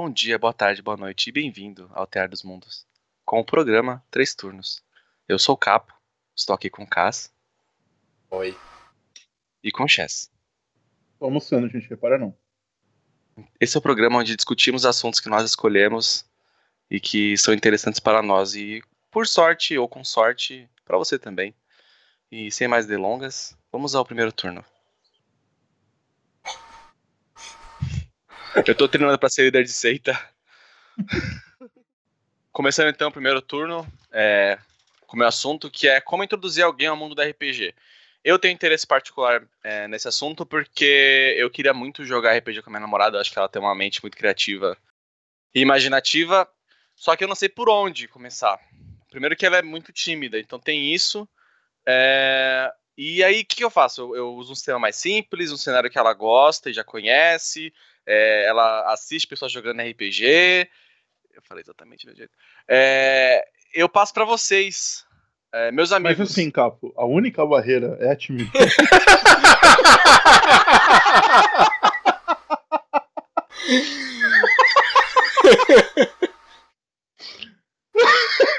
Bom dia, boa tarde, boa noite e bem-vindo ao Teatro dos Mundos, com o programa Três Turnos. Eu sou o Capo, estou aqui com o Cass. Oi. E com o Chess. Tô almoçando, gente, repara não. Esse é o programa onde discutimos assuntos que nós escolhemos e que são interessantes para nós e, por sorte ou com sorte, para você também. E sem mais delongas, vamos ao primeiro turno. Eu tô treinando para ser líder de seita. Começando então o primeiro turno, é, com o meu assunto, que é como introduzir alguém ao mundo da RPG. Eu tenho interesse particular é, nesse assunto porque eu queria muito jogar RPG com a minha namorada. Acho que ela tem uma mente muito criativa e imaginativa. Só que eu não sei por onde começar. Primeiro que ela é muito tímida, então tem isso. É... E aí, o que, que, eu faço? Eu, eu, uso um sistema mais simples, um cenário que ela gosta e já conhece. É, ela assiste pessoas jogando RPG. Eu falei exatamente do jeito. É, eu passo para vocês é, meus amigos. Mas assim, Capo, a única barreira é a timidez.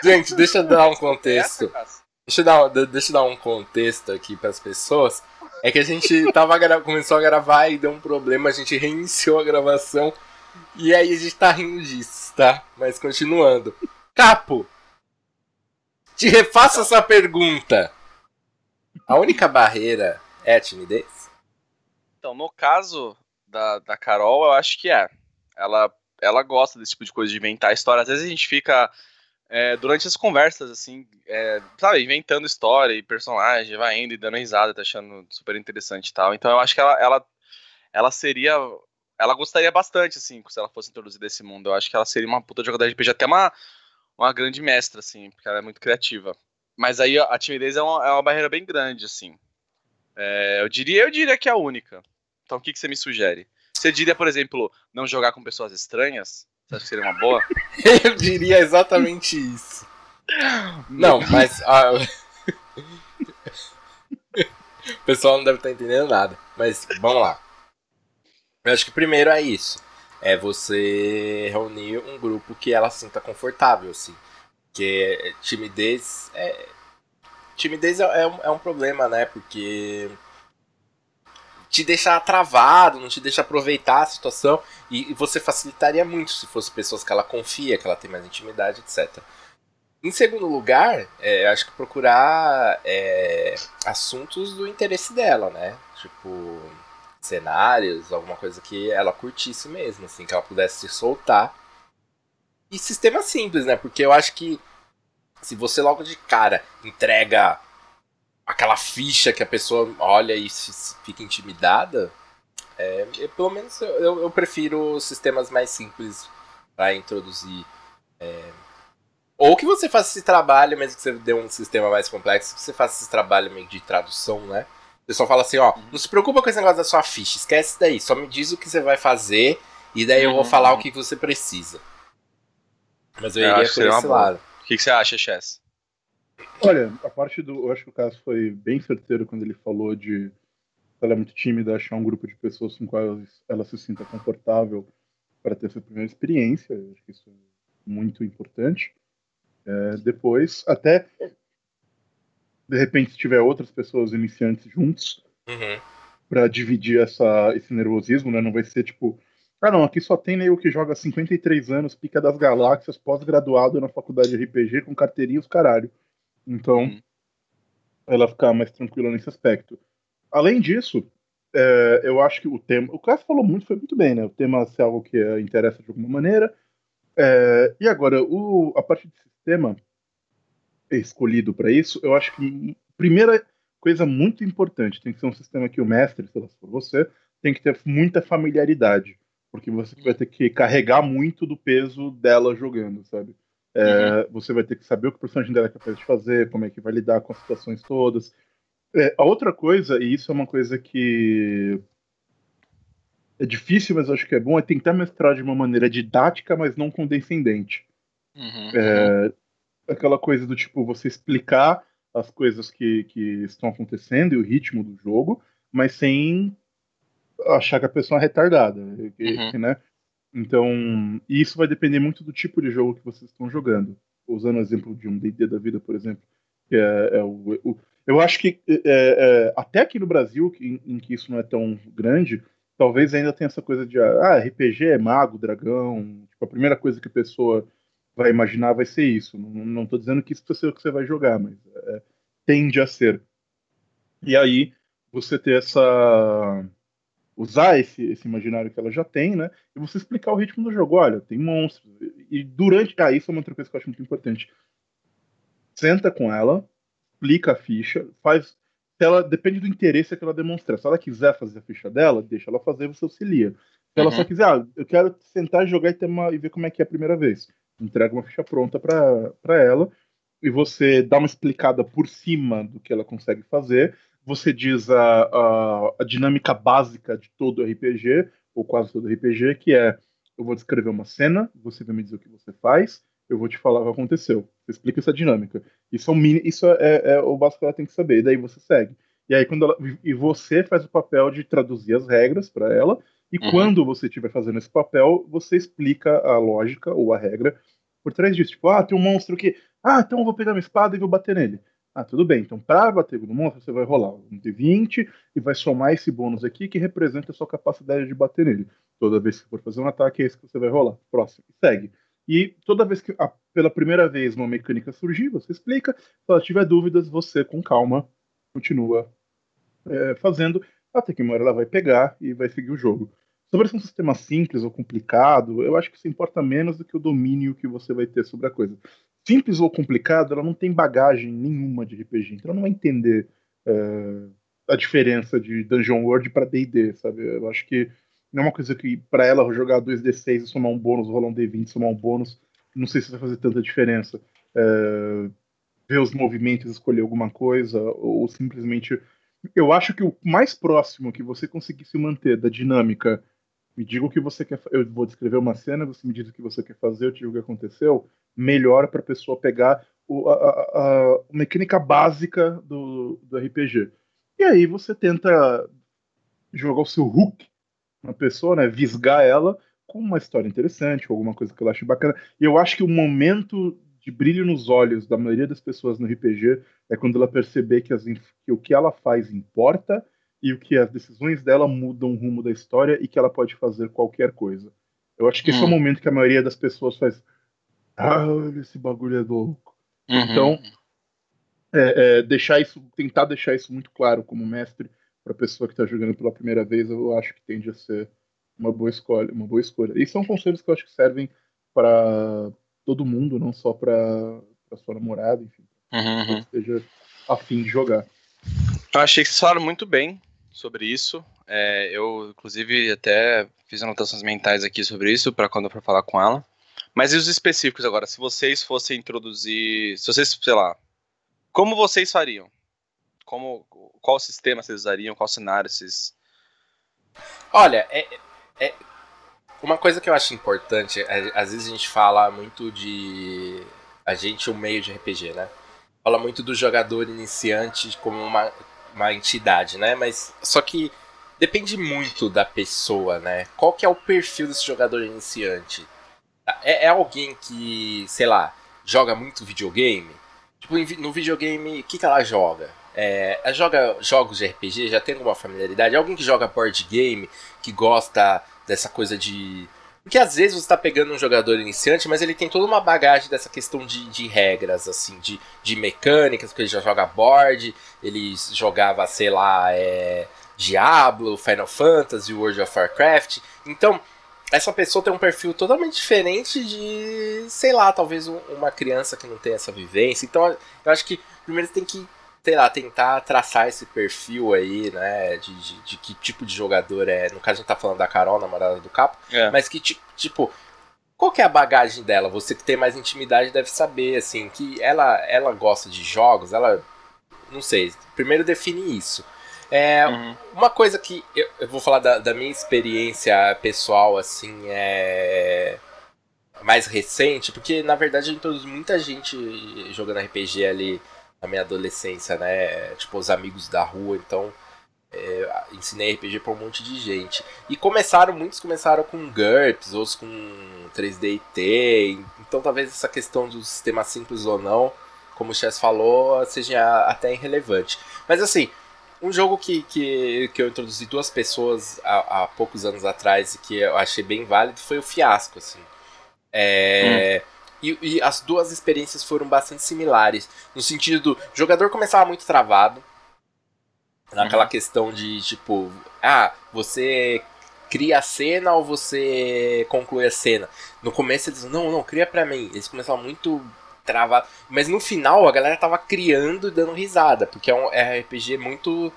Gente, deixa eu dar um contexto. Deixa eu dar, deixa eu dar um contexto aqui para as pessoas. É que a gente tava começou a gravar e deu um problema, a gente reiniciou a gravação. E aí a gente tá rindo disso, tá? Mas continuando. Capo, te refaço essa pergunta. A única barreira é a timidez? Então, no caso da, da Carol, eu acho que é. Ela, ela gosta desse tipo de coisa, de inventar história. Às vezes a gente fica, é, durante as conversas, assim, é, sabe, inventando história e personagem, vai indo e dando risada, tá achando super interessante e tal. Então eu acho que ela, ela, ela seria. Ela gostaria bastante, assim, se ela fosse introduzida nesse mundo. Eu acho que ela seria uma puta jogadora de RPG, até uma uma grande mestra, assim, porque ela é muito criativa. Mas aí a timidez é uma, é uma barreira bem grande, assim. É, eu diria, eu diria que é a única. Então o que, que você me sugere? Você diria, por exemplo, não jogar com pessoas estranhas? Você acha que seria uma boa? eu diria exatamente isso. Não, mas. Ah, o pessoal não deve estar entendendo nada. Mas vamos lá. Eu acho que primeiro é isso é você reunir um grupo que ela sinta confortável, assim. Porque timidez é. Timidez é, é, um, é um problema, né? Porque te deixa travado, não te deixa aproveitar a situação. E, e, você facilitaria muito se fosse pessoas que ela confia, que ela tem mais intimidade, etc. Em segundo lugar, é, acho que procurar é, assuntos do interesse dela, né? Tipo, cenários, alguma coisa que ela curtisse mesmo, assim, que ela pudesse se soltar. E sistema simples, né? Porque eu acho que se você logo de cara entrega aquela ficha que a pessoa olha e fica intimidada, é, eu, pelo menos eu, eu, prefiro sistemas mais simples para introduzir. É, ou que você faça esse trabalho, mesmo que você dê um sistema mais complexo, que você faça esse trabalho meio de tradução, né? O pessoal fala assim, ó, uhum. não se preocupa com esse negócio da sua ficha, esquece isso daí, só me diz o que você vai fazer e daí eu vou uhum. falar o que você precisa. Mas eu, eu iria por esse lado. O que, que você acha, Chess? Olha, a parte do. Eu acho que o caso foi bem certeiro quando ele falou de ela é muito tímida, achar um grupo de pessoas com quais ela se sinta confortável para ter essa primeira experiência. Eu acho que isso é muito importante. É, depois, até de repente, se tiver outras pessoas iniciantes juntos, uhum. para dividir essa, esse nervosismo, né? Não vai ser tipo, ah, não, aqui só tem nego que joga 53 anos, pica das galáxias, pós-graduado na faculdade de RPG com carteirinha os caralho. Então, uhum. ela ficar mais tranquila nesse aspecto. Além disso, é, eu acho que o tema. O Cássio falou muito, foi muito bem, né? O tema ser algo que é, interessa de alguma maneira. É, e agora, o, a parte de sistema, escolhido para isso, eu acho que primeira coisa muito importante tem que ser um sistema que o mestre, se for você, tem que ter muita familiaridade, porque você vai ter que carregar muito do peso dela jogando, sabe? É, uhum. Você vai ter que saber o que o personagem dela é capaz de fazer, como é que vai lidar com as situações todas. É, a outra coisa, e isso é uma coisa que é difícil, mas acho que é bom, é tentar mestrar de uma maneira didática, mas não condescendente. Uhum. É, aquela coisa do tipo você explicar as coisas que, que estão acontecendo e o ritmo do jogo, mas sem achar que a pessoa é retardada, uhum. né? Então, isso vai depender muito do tipo de jogo que vocês estão jogando. Usando o exemplo de um D&D da vida, por exemplo, que é, é o, o, eu acho que é, é, até aqui no Brasil, em, em, que isso não é tão grande, talvez ainda tenha essa coisa de ah, RPG é mago, dragão. Tipo, a primeira coisa que a pessoa vai imaginar vai ser isso. Não estou dizendo que isso vai ser o que você vai jogar, mas é, tende a ser. E aí você ter essa usar esse, esse imaginário que ela já tem, né? E você explicar o ritmo do jogo. Olha, tem monstros. E durante. Ah, isso é uma outra coisa que eu acho muito importante. Senta com ela, explica a ficha, faz. Ela depende do interesse que ela demonstrar. Se ela quiser fazer a ficha dela, deixa ela fazer, você auxilia. Se ela uhum. só quiser, ah, eu quero sentar, jogar e, ter uma, e ver como é que é a primeira vez. Entrega uma ficha pronta para ela e você dá uma explicada por cima do que ela consegue fazer você diz a, a, a, dinâmica básica de todo RPG, ou quase todo RPG, que é: eu vou descrever uma cena, você vai me dizer o que você faz, eu vou te falar o que aconteceu. Você explica essa dinâmica. Isso é o, mini, isso é, é o básico que ela tem que saber, e daí você segue. E aí quando ela, e você faz o papel de traduzir as regras para ela, e uhum. quando você estiver fazendo esse papel, você explica a lógica ou a regra por trás disso. Tipo, ah, tem um monstro que. Ah, então eu vou pegar minha espada e vou bater nele. Ah, tudo bem. Então, para bater no monstro, você vai rolar um D20 e vai somar esse bônus aqui que representa a sua capacidade de bater nele. Toda vez que for fazer um ataque, é esse que você vai rolar. Próximo. Segue. E toda vez que, ah, pela primeira vez, uma mecânica surgir, você explica. Se ela tiver dúvidas, você, com calma, continua é, fazendo, até que uma hora ela vai pegar e vai seguir o jogo. Sobre se é um sistema simples ou complicado, eu acho que isso importa menos do que o domínio que você vai ter sobre a coisa simples ou complicado, ela não tem bagagem nenhuma de RPG, então ela não vai entender é, a diferença de Dungeon World para D&D, sabe? Eu acho que não é uma coisa que para ela jogar 2d6 e somar um bônus, rolar um d20 e somar um bônus, não sei se vai fazer tanta diferença. É, ver os movimentos, escolher alguma coisa, ou simplesmente. Eu acho que o mais próximo que você conseguir se manter da dinâmica, me diga o que você quer. Eu vou descrever uma cena, você me diz o que você quer fazer, eu te digo o que aconteceu melhor para a pessoa pegar o, a, a, a, mecânica básica do, do RPG. E aí você tenta jogar o seu hook na pessoa, né, visgar ela com uma história interessante, com alguma coisa que ela ache bacana. E eu acho que o momento de brilho nos olhos da maioria das pessoas no RPG é quando ela perceber que, as, que o que ela faz importa e o que as decisões dela mudam o rumo da história e que ela pode fazer qualquer coisa. Eu acho que hum. esse é o hum. momento que a maioria das pessoas faz ah, esse bagulho é louco. Uhum. Então, é, é, deixar isso, tentar deixar isso muito claro como mestre para a pessoa que está jogando pela primeira vez, eu acho que tende a ser uma boa escolha, uma boa escolha. E são conselhos que eu acho que servem para todo mundo, não só para sua namorada, enfim, uhum. que esteja afim de jogar. Eu achei que vocês falaram muito bem sobre isso. É, eu, inclusive, até fiz anotações mentais aqui sobre isso para quando eu for falar com ela. Mas e os específicos agora? Se vocês fossem introduzir. Se vocês, sei lá. Como vocês fariam? Como, qual sistema vocês usariam? Qual cenário vocês. Olha, é, é uma coisa que eu acho importante. É, às vezes a gente fala muito de. A gente, o meio de RPG, né? Fala muito do jogador iniciante como uma, uma entidade, né? Mas só que depende muito da pessoa, né? Qual que é o perfil desse jogador iniciante? é, é alguém que, sei lá, joga muito videogame? Tipo, no videogame, o que, que ela joga? É, ela joga jogos de RPG, já tem alguma familiaridade? Alguém que joga board game, que gosta dessa coisa de. Porque às vezes você está pegando um jogador iniciante, mas ele tem toda uma bagagem dessa questão de, de regras, assim, de, de mecânicas, porque ele já joga board, ele jogava, sei lá, é, Diablo, Final Fantasy, World of Warcraft. Então, essa pessoa tem um perfil totalmente diferente de, sei lá, talvez um, uma criança que não tem essa vivência. Então, eu acho que primeiro tem que, sei lá, tentar traçar esse perfil aí, né, de, de, de que tipo de jogador é. No caso, a gente tá falando da Carol, namorada do Capo, é. mas que, tipo, qual que é a bagagem dela? Você que tem mais intimidade deve saber, assim, que ela, ela gosta de jogos, ela. Não sei, primeiro define isso. É, uhum. Uma coisa que eu, eu vou falar da, da, minha experiência pessoal, assim, é mais recente, porque na verdade eu introduzi muita gente jogando RPG ali na minha adolescência, né? Tipo, os amigos da rua, então é, ensinei RPG pra um monte de gente. E começaram, muitos começaram com GURPS, outros com 3DT. Então talvez essa questão do sistema simples ou não, como o Chess falou, seja até irrelevante. Mas assim, um jogo que, que, que eu introduzi duas pessoas há, há poucos anos atrás e que eu achei bem válido foi o Fiasco, assim. É. Hum. E, e, as duas experiências foram bastante similares. No sentido do jogador começava muito travado. Naquela uhum. questão de tipo, ah, você cria a cena ou você conclui a cena. No começo eles não, não, cria pra mim. Eles começavam muito travado. Mas no final a galera tava criando e dando risada. Porque é um é RPG muito.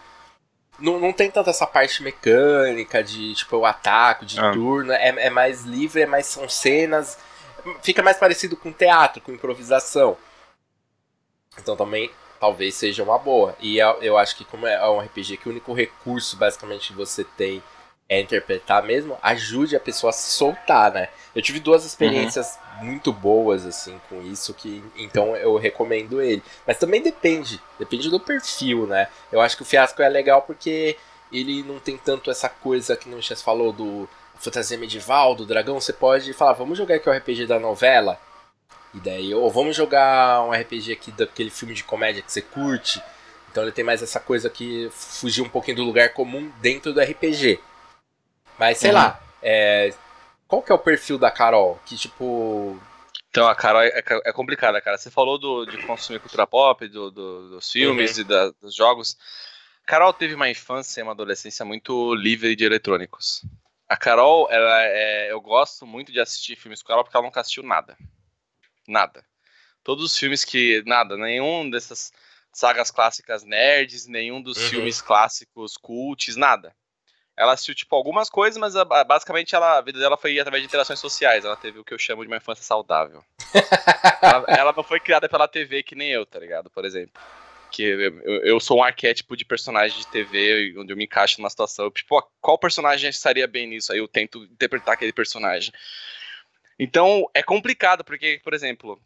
Não, não tem tanta essa parte mecânica de tipo o ataque, de ah. turno. É, é mais livre, é mais são cenas fica mais parecido com teatro, com improvisação. Então também talvez seja uma boa. E eu acho que como é um RPG que o único recurso basicamente que você tem é interpretar mesmo, ajude a pessoa a se soltar, né? Eu tive duas experiências uhum. muito boas assim com isso que então eu recomendo ele. Mas também depende, depende do perfil, né? Eu acho que o fiasco é legal porque ele não tem tanto essa coisa que o Chess falou do fantasia medieval, do dragão, você pode falar, vamos jogar aqui o RPG da novela. E daí, ou vamos jogar um RPG aqui daquele filme de comédia que você curte. Então ele tem mais essa coisa que fugir um pouquinho do lugar comum dentro do RPG. Mas sei uhum. lá, é, qual que é o perfil da Carol? Que tipo. Então, a Carol é, é complicada, cara. Você falou do, de consumir cultura pop, do, do dos filmes uhum. e da, dos jogos. Carol teve uma infância e uma adolescência muito livre de eletrônicos. A Carol, ela é, eu gosto muito de assistir filmes com ela porque ela nunca assistiu nada. Nada. Todos os filmes que. Nada, nenhum dessas sagas clássicas nerds, nenhum dos uhum. filmes clássicos cults, nada. Ela assistiu, tipo, algumas coisas, mas basicamente ela, a vida dela foi através de interações sociais. Ela teve o que eu chamo de uma infância saudável. ela, ela não foi criada pela TV que nem eu, tá ligado? Por exemplo que eu, eu, sou um arquétipo de personagem de TV, onde eu me encaixo numa situação, tipo, qual personagem estaria bem nisso? Aí eu tento interpretar aquele personagem. Então, é complicado, porque, por exemplo,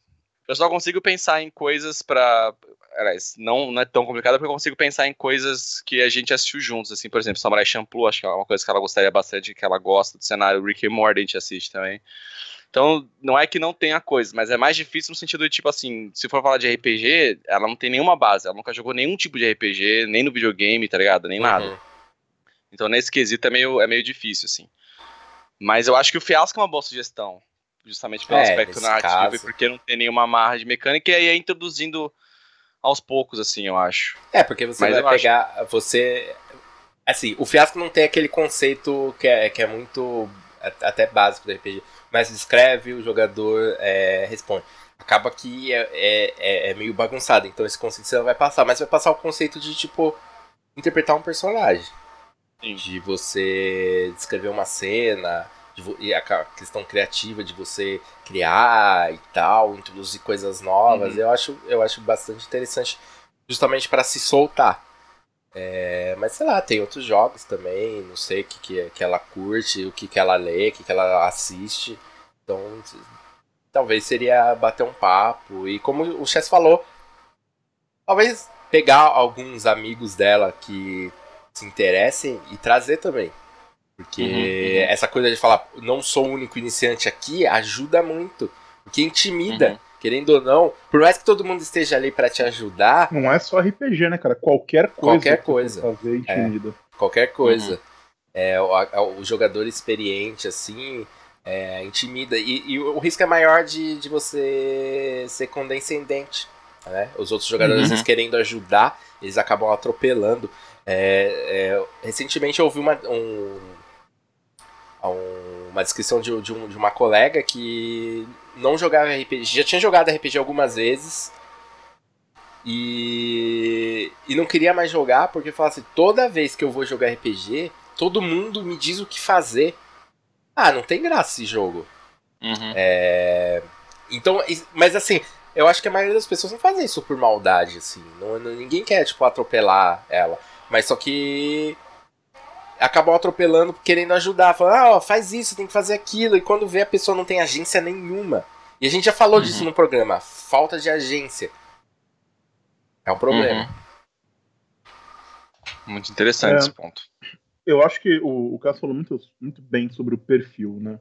eu só consigo pensar em coisas para Aliás, não, não é tão complicado porque eu consigo pensar em coisas que a gente assistiu juntos, assim, por exemplo, Samurai Champloo, acho que é uma coisa que ela gostaria bastante, que ela gosta do cenário, Rick and Morty a gente assiste também. Então, não é que não tenha coisa, mas é mais difícil no sentido de, tipo assim, se for falar de RPG, ela não tem nenhuma base, ela nunca jogou nenhum tipo de RPG, nem no videogame, tá ligado? Nem uhum. nada. Então, nesse quesito é meio, é meio difícil, assim. Mas eu acho que o Fiasco é uma boa sugestão, justamente pelo é, aspecto narrativo caso. e porque não tem nenhuma marra de mecânica, e aí é introduzindo aos poucos, assim, eu acho. É, porque você Mas vai pegar, acho... você... Assim, o Fiasco não tem aquele conceito que é, que é muito até básico do RPG mas escreve, o jogador é, responde. Acaba que é, é, é, é, meio bagunçado, então esse conceito você não vai passar, mas vai passar o conceito de, tipo, interpretar um personagem. Sim. De você descrever uma cena, e a questão criativa de você criar e tal, introduzir coisas novas, uhum. eu, acho, eu acho bastante interessante, justamente para se soltar. É, mas sei lá, tem outros jogos também, não sei o que, que, que ela curte, o que, que ela lê, o que, que ela assiste. Então, talvez seria bater um papo. E como o Chess falou, talvez pegar alguns amigos dela que se interessem e trazer também. Porque uhum, uhum. essa coisa de falar, não sou o único iniciante aqui, ajuda muito. Porque intimida. Uhum querendo ou não, por mais que todo mundo esteja ali para te ajudar. Não é só RPG, né, cara? Qualquer coisa. Qualquer coisa. Fazer intimida. É, qualquer coisa. Uhum. É, o, o, jogador experiente, assim, é, intimida. E, e, o risco é maior de, de você ser condescendente. Né? Os outros jogadores, uhum. querendo ajudar, eles acabam atropelando. É, é, recentemente eu ouvi uma, um, uma descrição de, de, um, de uma colega que não jogava RPG, já tinha jogado RPG algumas vezes e, e não queria mais jogar porque falava assim: toda vez que eu vou jogar RPG, todo mundo me diz o que fazer. Ah, não tem graça esse jogo. Uhum. É, então, mas assim, eu acho que a maioria das pessoas não fazem isso por maldade, assim. Não, ninguém quer, tipo, atropelar ela. Mas só que acabam atropelando, querendo ajudar, falando, ah, ó, faz isso, tem que fazer aquilo, e quando vê a pessoa não tem agência nenhuma. E a gente já falou uhum. disso no programa, falta de agência. É um problema. Uhum. Muito interessante é, esse ponto. Eu acho que o, o Caso falou muito, muito bem sobre o perfil, né?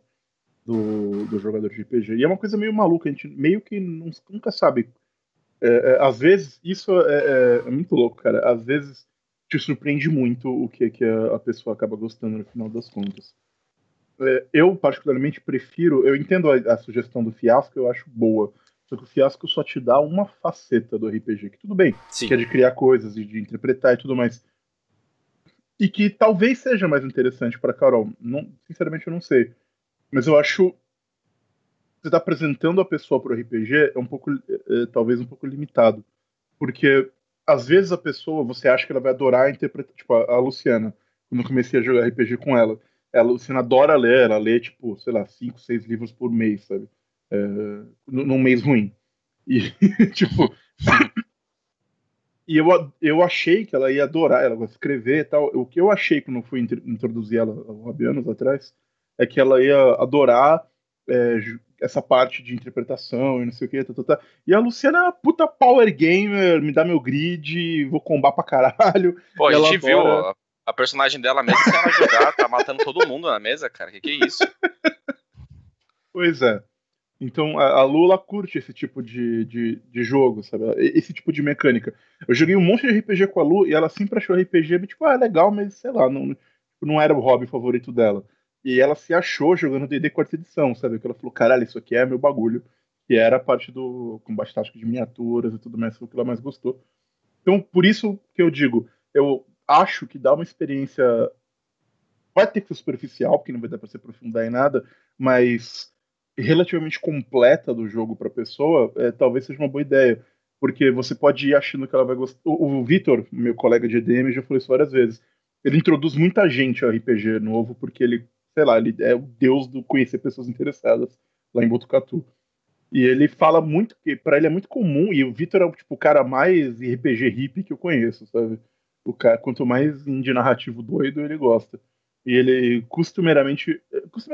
Do, do jogador de RPG. E é uma coisa meio maluca, a gente meio que não, nunca sabe. É, é, às vezes, isso é, é, é, muito louco, cara. Às vezes te surpreende muito o que, que a, a pessoa acaba gostando no final das contas. É, eu, particularmente, prefiro. Eu entendo a, a, sugestão do fiasco, eu acho boa. Só que o fiasco só te dá uma faceta do RPG, que tudo bem, Sim. que é de criar coisas e de interpretar e tudo mais. E que talvez seja mais interessante para Carol. Não, sinceramente, eu não sei. Mas eu acho. Você está apresentando a pessoa para o RPG é um pouco, é, é, talvez um pouco limitado. Porque às vezes a pessoa, você acha que ela vai adorar interpretar. Tipo, a, a Luciana, quando eu comecei a jogar RPG com ela a Luciana adora ler, ela lê, tipo, sei lá, cinco, seis livros por mês, sabe? É, num mês ruim. E, tipo. e eu, eu achei que ela ia adorar, ela vai escrever e tal. O que eu achei quando eu fui introduzir ela há anos atrás é que ela ia adorar é, essa parte de interpretação e não sei o que. Tá, tá, tá. E a Luciana é uma puta power gamer, me dá meu grid, vou combar pra caralho. Pô, a gente viu a personagem dela, mesmo sem ela jogar, tá matando todo mundo na mesa, cara. Que que é isso? Pois é. Então a, a Lula curte esse tipo de, de, de, jogo, sabe? Esse tipo de mecânica. Eu joguei um monte de RPG com a Lu e ela sempre achou RPG, tipo, ah, legal, mas sei lá, não, não era o hobby favorito dela. E ela se achou jogando D&D quarta edição, sabe? Que ela falou, caralho, isso aqui é meu bagulho. Que era a parte do combate tático de miniaturas e tudo mais, foi o que ela mais gostou. Então, por isso que eu digo, eu acho que dá uma experiência. Vai ter que ser superficial, porque não vai dar para se aprofundar em nada, mas relativamente completa do jogo para a pessoa, é, talvez seja uma boa ideia. Porque você pode ir achando que ela vai gostar. O, o Vitor, meu colega de EDM, já falou isso várias vezes. Ele introduz muita gente ao RPG novo, porque ele, sei lá, ele é o deus do conhecer pessoas interessadas lá em Botucatu. E ele fala muito que para ele é muito comum, e o Vitor é tipo, o cara mais RPG hippie que eu conheço, sabe? O cara, quanto mais indie narrativo doido, ele gosta. E ele costumeiramente,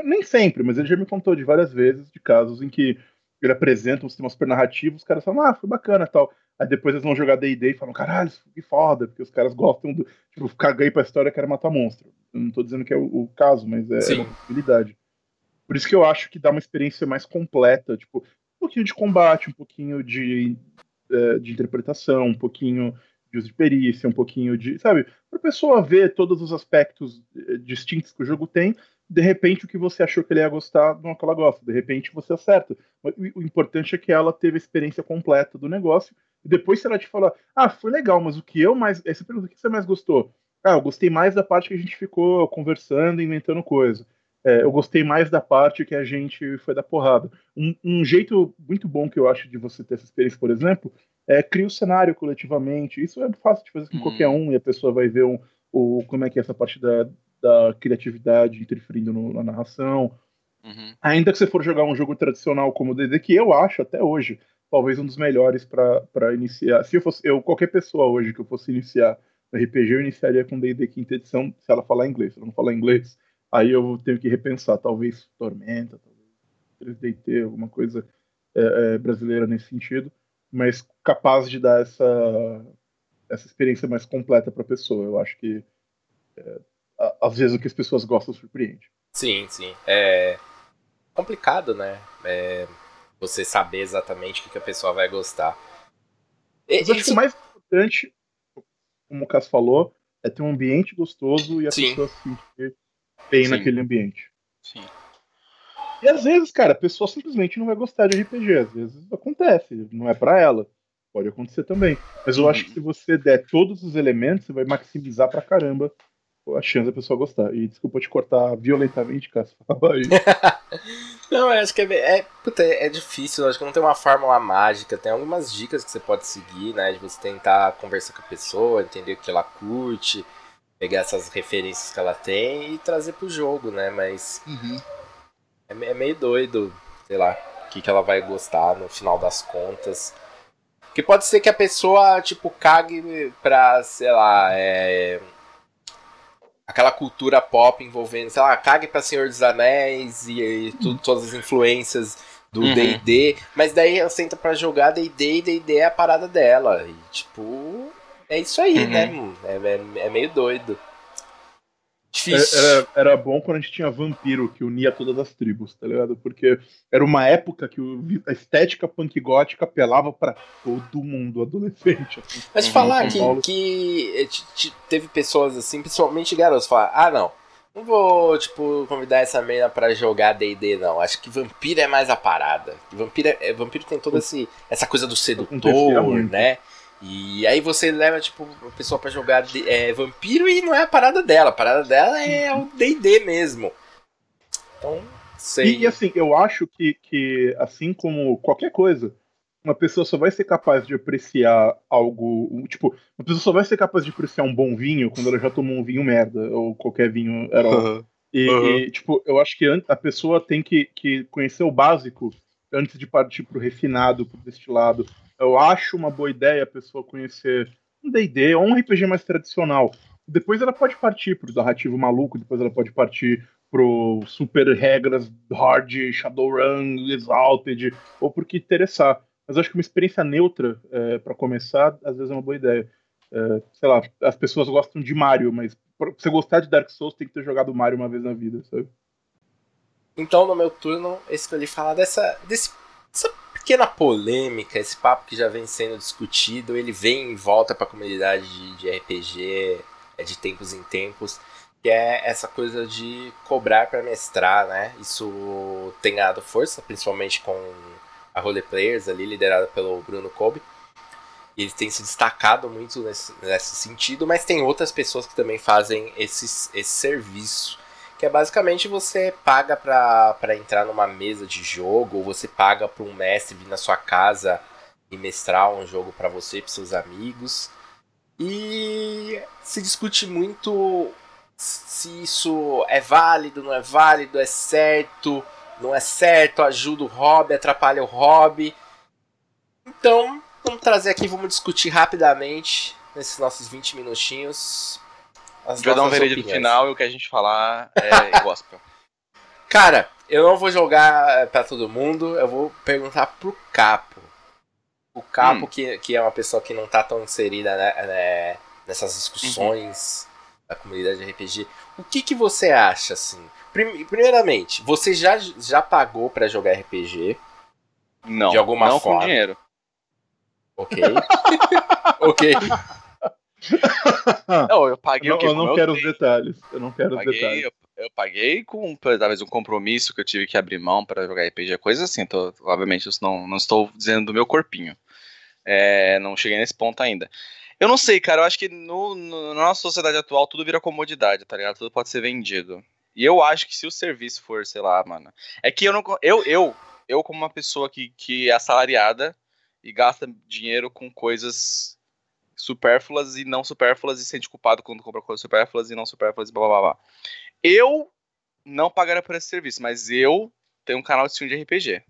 nem sempre, mas ele já me contou de várias vezes de casos em que ele apresenta um sistema super narrativo, os caras falam, ah, foi bacana tal. Aí depois eles vão jogar D&D e falam, caralho, que foda, porque os caras gostam do, tipo, caguei pra história, quero matar monstro. Eu não tô dizendo que é o, o caso, mas é, é, uma possibilidade. Por isso que eu acho que dá uma experiência mais completa, tipo, um pouquinho de combate, um pouquinho de, é, de interpretação, um pouquinho de uso de perícia, um pouquinho de. Sabe? Para a pessoa ver todos os aspectos eh, distintos que o jogo tem, de repente o que você achou que ele ia gostar não é que ela gosta. De repente você acerta. O importante é que ela teve a experiência completa do negócio. E depois, se ela te falar, ah, foi legal, mas o que eu mais. Essa pergunta, o que você mais gostou? Ah, eu gostei mais da parte que a gente ficou conversando, inventando coisa. É, eu gostei mais da parte que a gente foi da porrada. Um, um, jeito muito bom que eu acho de você ter essa experiência, por exemplo, é criar o cenário coletivamente. Isso é fácil de fazer com uhum. qualquer um e a pessoa vai ver um, o, como é que é essa parte da, da criatividade interferindo no, na narração. Uhum. Ainda que você for jogar um jogo tradicional como o DD, que eu acho até hoje talvez um dos melhores para iniciar. Se eu fosse eu qualquer pessoa hoje que eu fosse iniciar RPG, eu iniciaria com D&D quinta edição, se ela falar inglês. Se ela não falar inglês, aí eu tenho que repensar, talvez Tormenta, talvez 3DT, alguma coisa é, é, brasileira nesse sentido mas capaz de dar essa, essa experiência mais completa para a pessoa. Eu acho que é, às vezes o que as pessoas gostam surpreende. Sim, sim. É complicado, né? É você saber exatamente o que a pessoa vai gostar. Mas acho que o mais importante, como o Cass falou, é ter um ambiente gostoso e a sim. pessoa se sentir bem sim. naquele ambiente. Sim. E às vezes, cara, a pessoa simplesmente não vai gostar de RPG. Às vezes acontece, não é para ela. Pode acontecer também. Mas eu acho que se você der todos os elementos, você vai maximizar pra caramba a chance da pessoa gostar. E desculpa te cortar violentamente, Cássio. Fala aí. não, eu acho que é, é, puta, é difícil. Eu acho que não tem uma fórmula mágica. Tem algumas dicas que você pode seguir, né? De você tentar conversar com a pessoa, entender o que ela curte, pegar essas referências que ela tem e trazer pro jogo, né? Mas. Uhum é, é meio doido, sei lá, o que, que ela vai gostar no final das contas. Que pode ser que a pessoa, tipo, cague pra, sei lá, é. Aquela cultura pop envolvendo, sei lá, cague pra Senhor dos Anéis e, e tudo, todas as influências do DD, uhum. mas daí ela senta pra jogar DD e DD é a parada dela. E, tipo, É isso aí, né, uhum. né? É, é, é meio doido. Difícil. Era, era, bom quando a gente tinha vampiro que unia todas as tribos, tá ligado? Porque era uma época que a estética punk gótica apelava para todo mundo adolescente. Assim. Mas falar que, que eh, teve pessoas assim, principalmente garotos, falar: ah, não, não vou, tipo, convidar essa menina para jogar D&D, não. Acho que vampiro é mais a parada. Vampiro, é, vampiro tem toda esse, essa coisa do sedutor, né? E aí você leva, tipo, a pessoa pra jogar é, vampiro e não é a parada dela. A parada dela é o DD mesmo. Então, sei. E, e, assim, eu acho que, que, assim como qualquer coisa, uma pessoa só vai ser capaz de apreciar algo. Tipo, uma pessoa só vai ser capaz de apreciar um bom vinho quando ela já tomou um vinho merda, ou qualquer vinho herói. Uhum. E, uhum. e, tipo, eu acho que a pessoa tem que, que conhecer o básico antes de partir pro refinado, pro destilado eu acho uma boa ideia a pessoa conhecer um D&D ou um RPG mais tradicional. Depois ela pode partir pro narrativo maluco, depois ela pode partir pro super regras hard, Shadowrun, Exalted, ou pro que interessar. Mas acho que uma experiência neutra é, para começar, às vezes é uma boa ideia. É, sei lá, as pessoas gostam de Mario, mas pra você gostar de Dark Souls tem que ter jogado Mario uma vez na vida, sabe? Então, no meu turno, escolhi falar dessa, desse, dessa pequena polêmica, esse papo que já vem sendo discutido, ele vem em volta para a comunidade de, de RPG é de tempos em tempos, que é essa coisa de cobrar para mestrar, né? Isso tem ganhado força, principalmente com a Role Players ali, liderada pelo Bruno Kobe. Ele tem se destacado muito nesse, nesse sentido, mas tem outras pessoas que também fazem esse, esse serviço que é basicamente você paga para entrar numa mesa de jogo, ou você paga para um mestre vir na sua casa e mestrar um jogo para você e para seus amigos. E se discute muito se isso é válido, não é válido, é certo, não é certo, ajuda o hobby, atrapalha o hobby. Então, vamos trazer aqui, vamos discutir rapidamente nesses nossos 20 minutinhos a gente vai dar um veredito final e o que a gente falar é gospel. Cara, eu não vou jogar pra todo mundo, eu vou perguntar pro Capo. O Capo, hum. que, que é uma pessoa que não tá tão inserida né, né, nessas discussões uhum. da comunidade de RPG. O que, que você acha, assim? Primeiramente, você já, já pagou para jogar RPG? Não, de alguma não forma? com dinheiro. Ok. ok. não, eu paguei não, o quê? Eu não quero os detalhes. Eu não quero paguei, os detalhes. Eu, eu, paguei com talvez um compromisso que eu tive que abrir mão para jogar RPG, coisa assim. Tô, obviamente, eu não, não estou dizendo do meu corpinho. É, não cheguei nesse ponto ainda. Eu não sei, cara. Eu acho que no, no, na nossa sociedade atual tudo vira comodidade, tá ligado? Tudo pode ser vendido. E eu acho que se o serviço for, sei lá, mano. É que eu não. Eu, eu, eu como uma pessoa que, que é assalariada e gasta dinheiro com coisas supérfluas e não supérfluas e sente culpado quando compra coisas supérfluas e não supérfluas e blá blá blá. Eu não pagaria por esse serviço, mas eu tenho um canal de stream de RPG.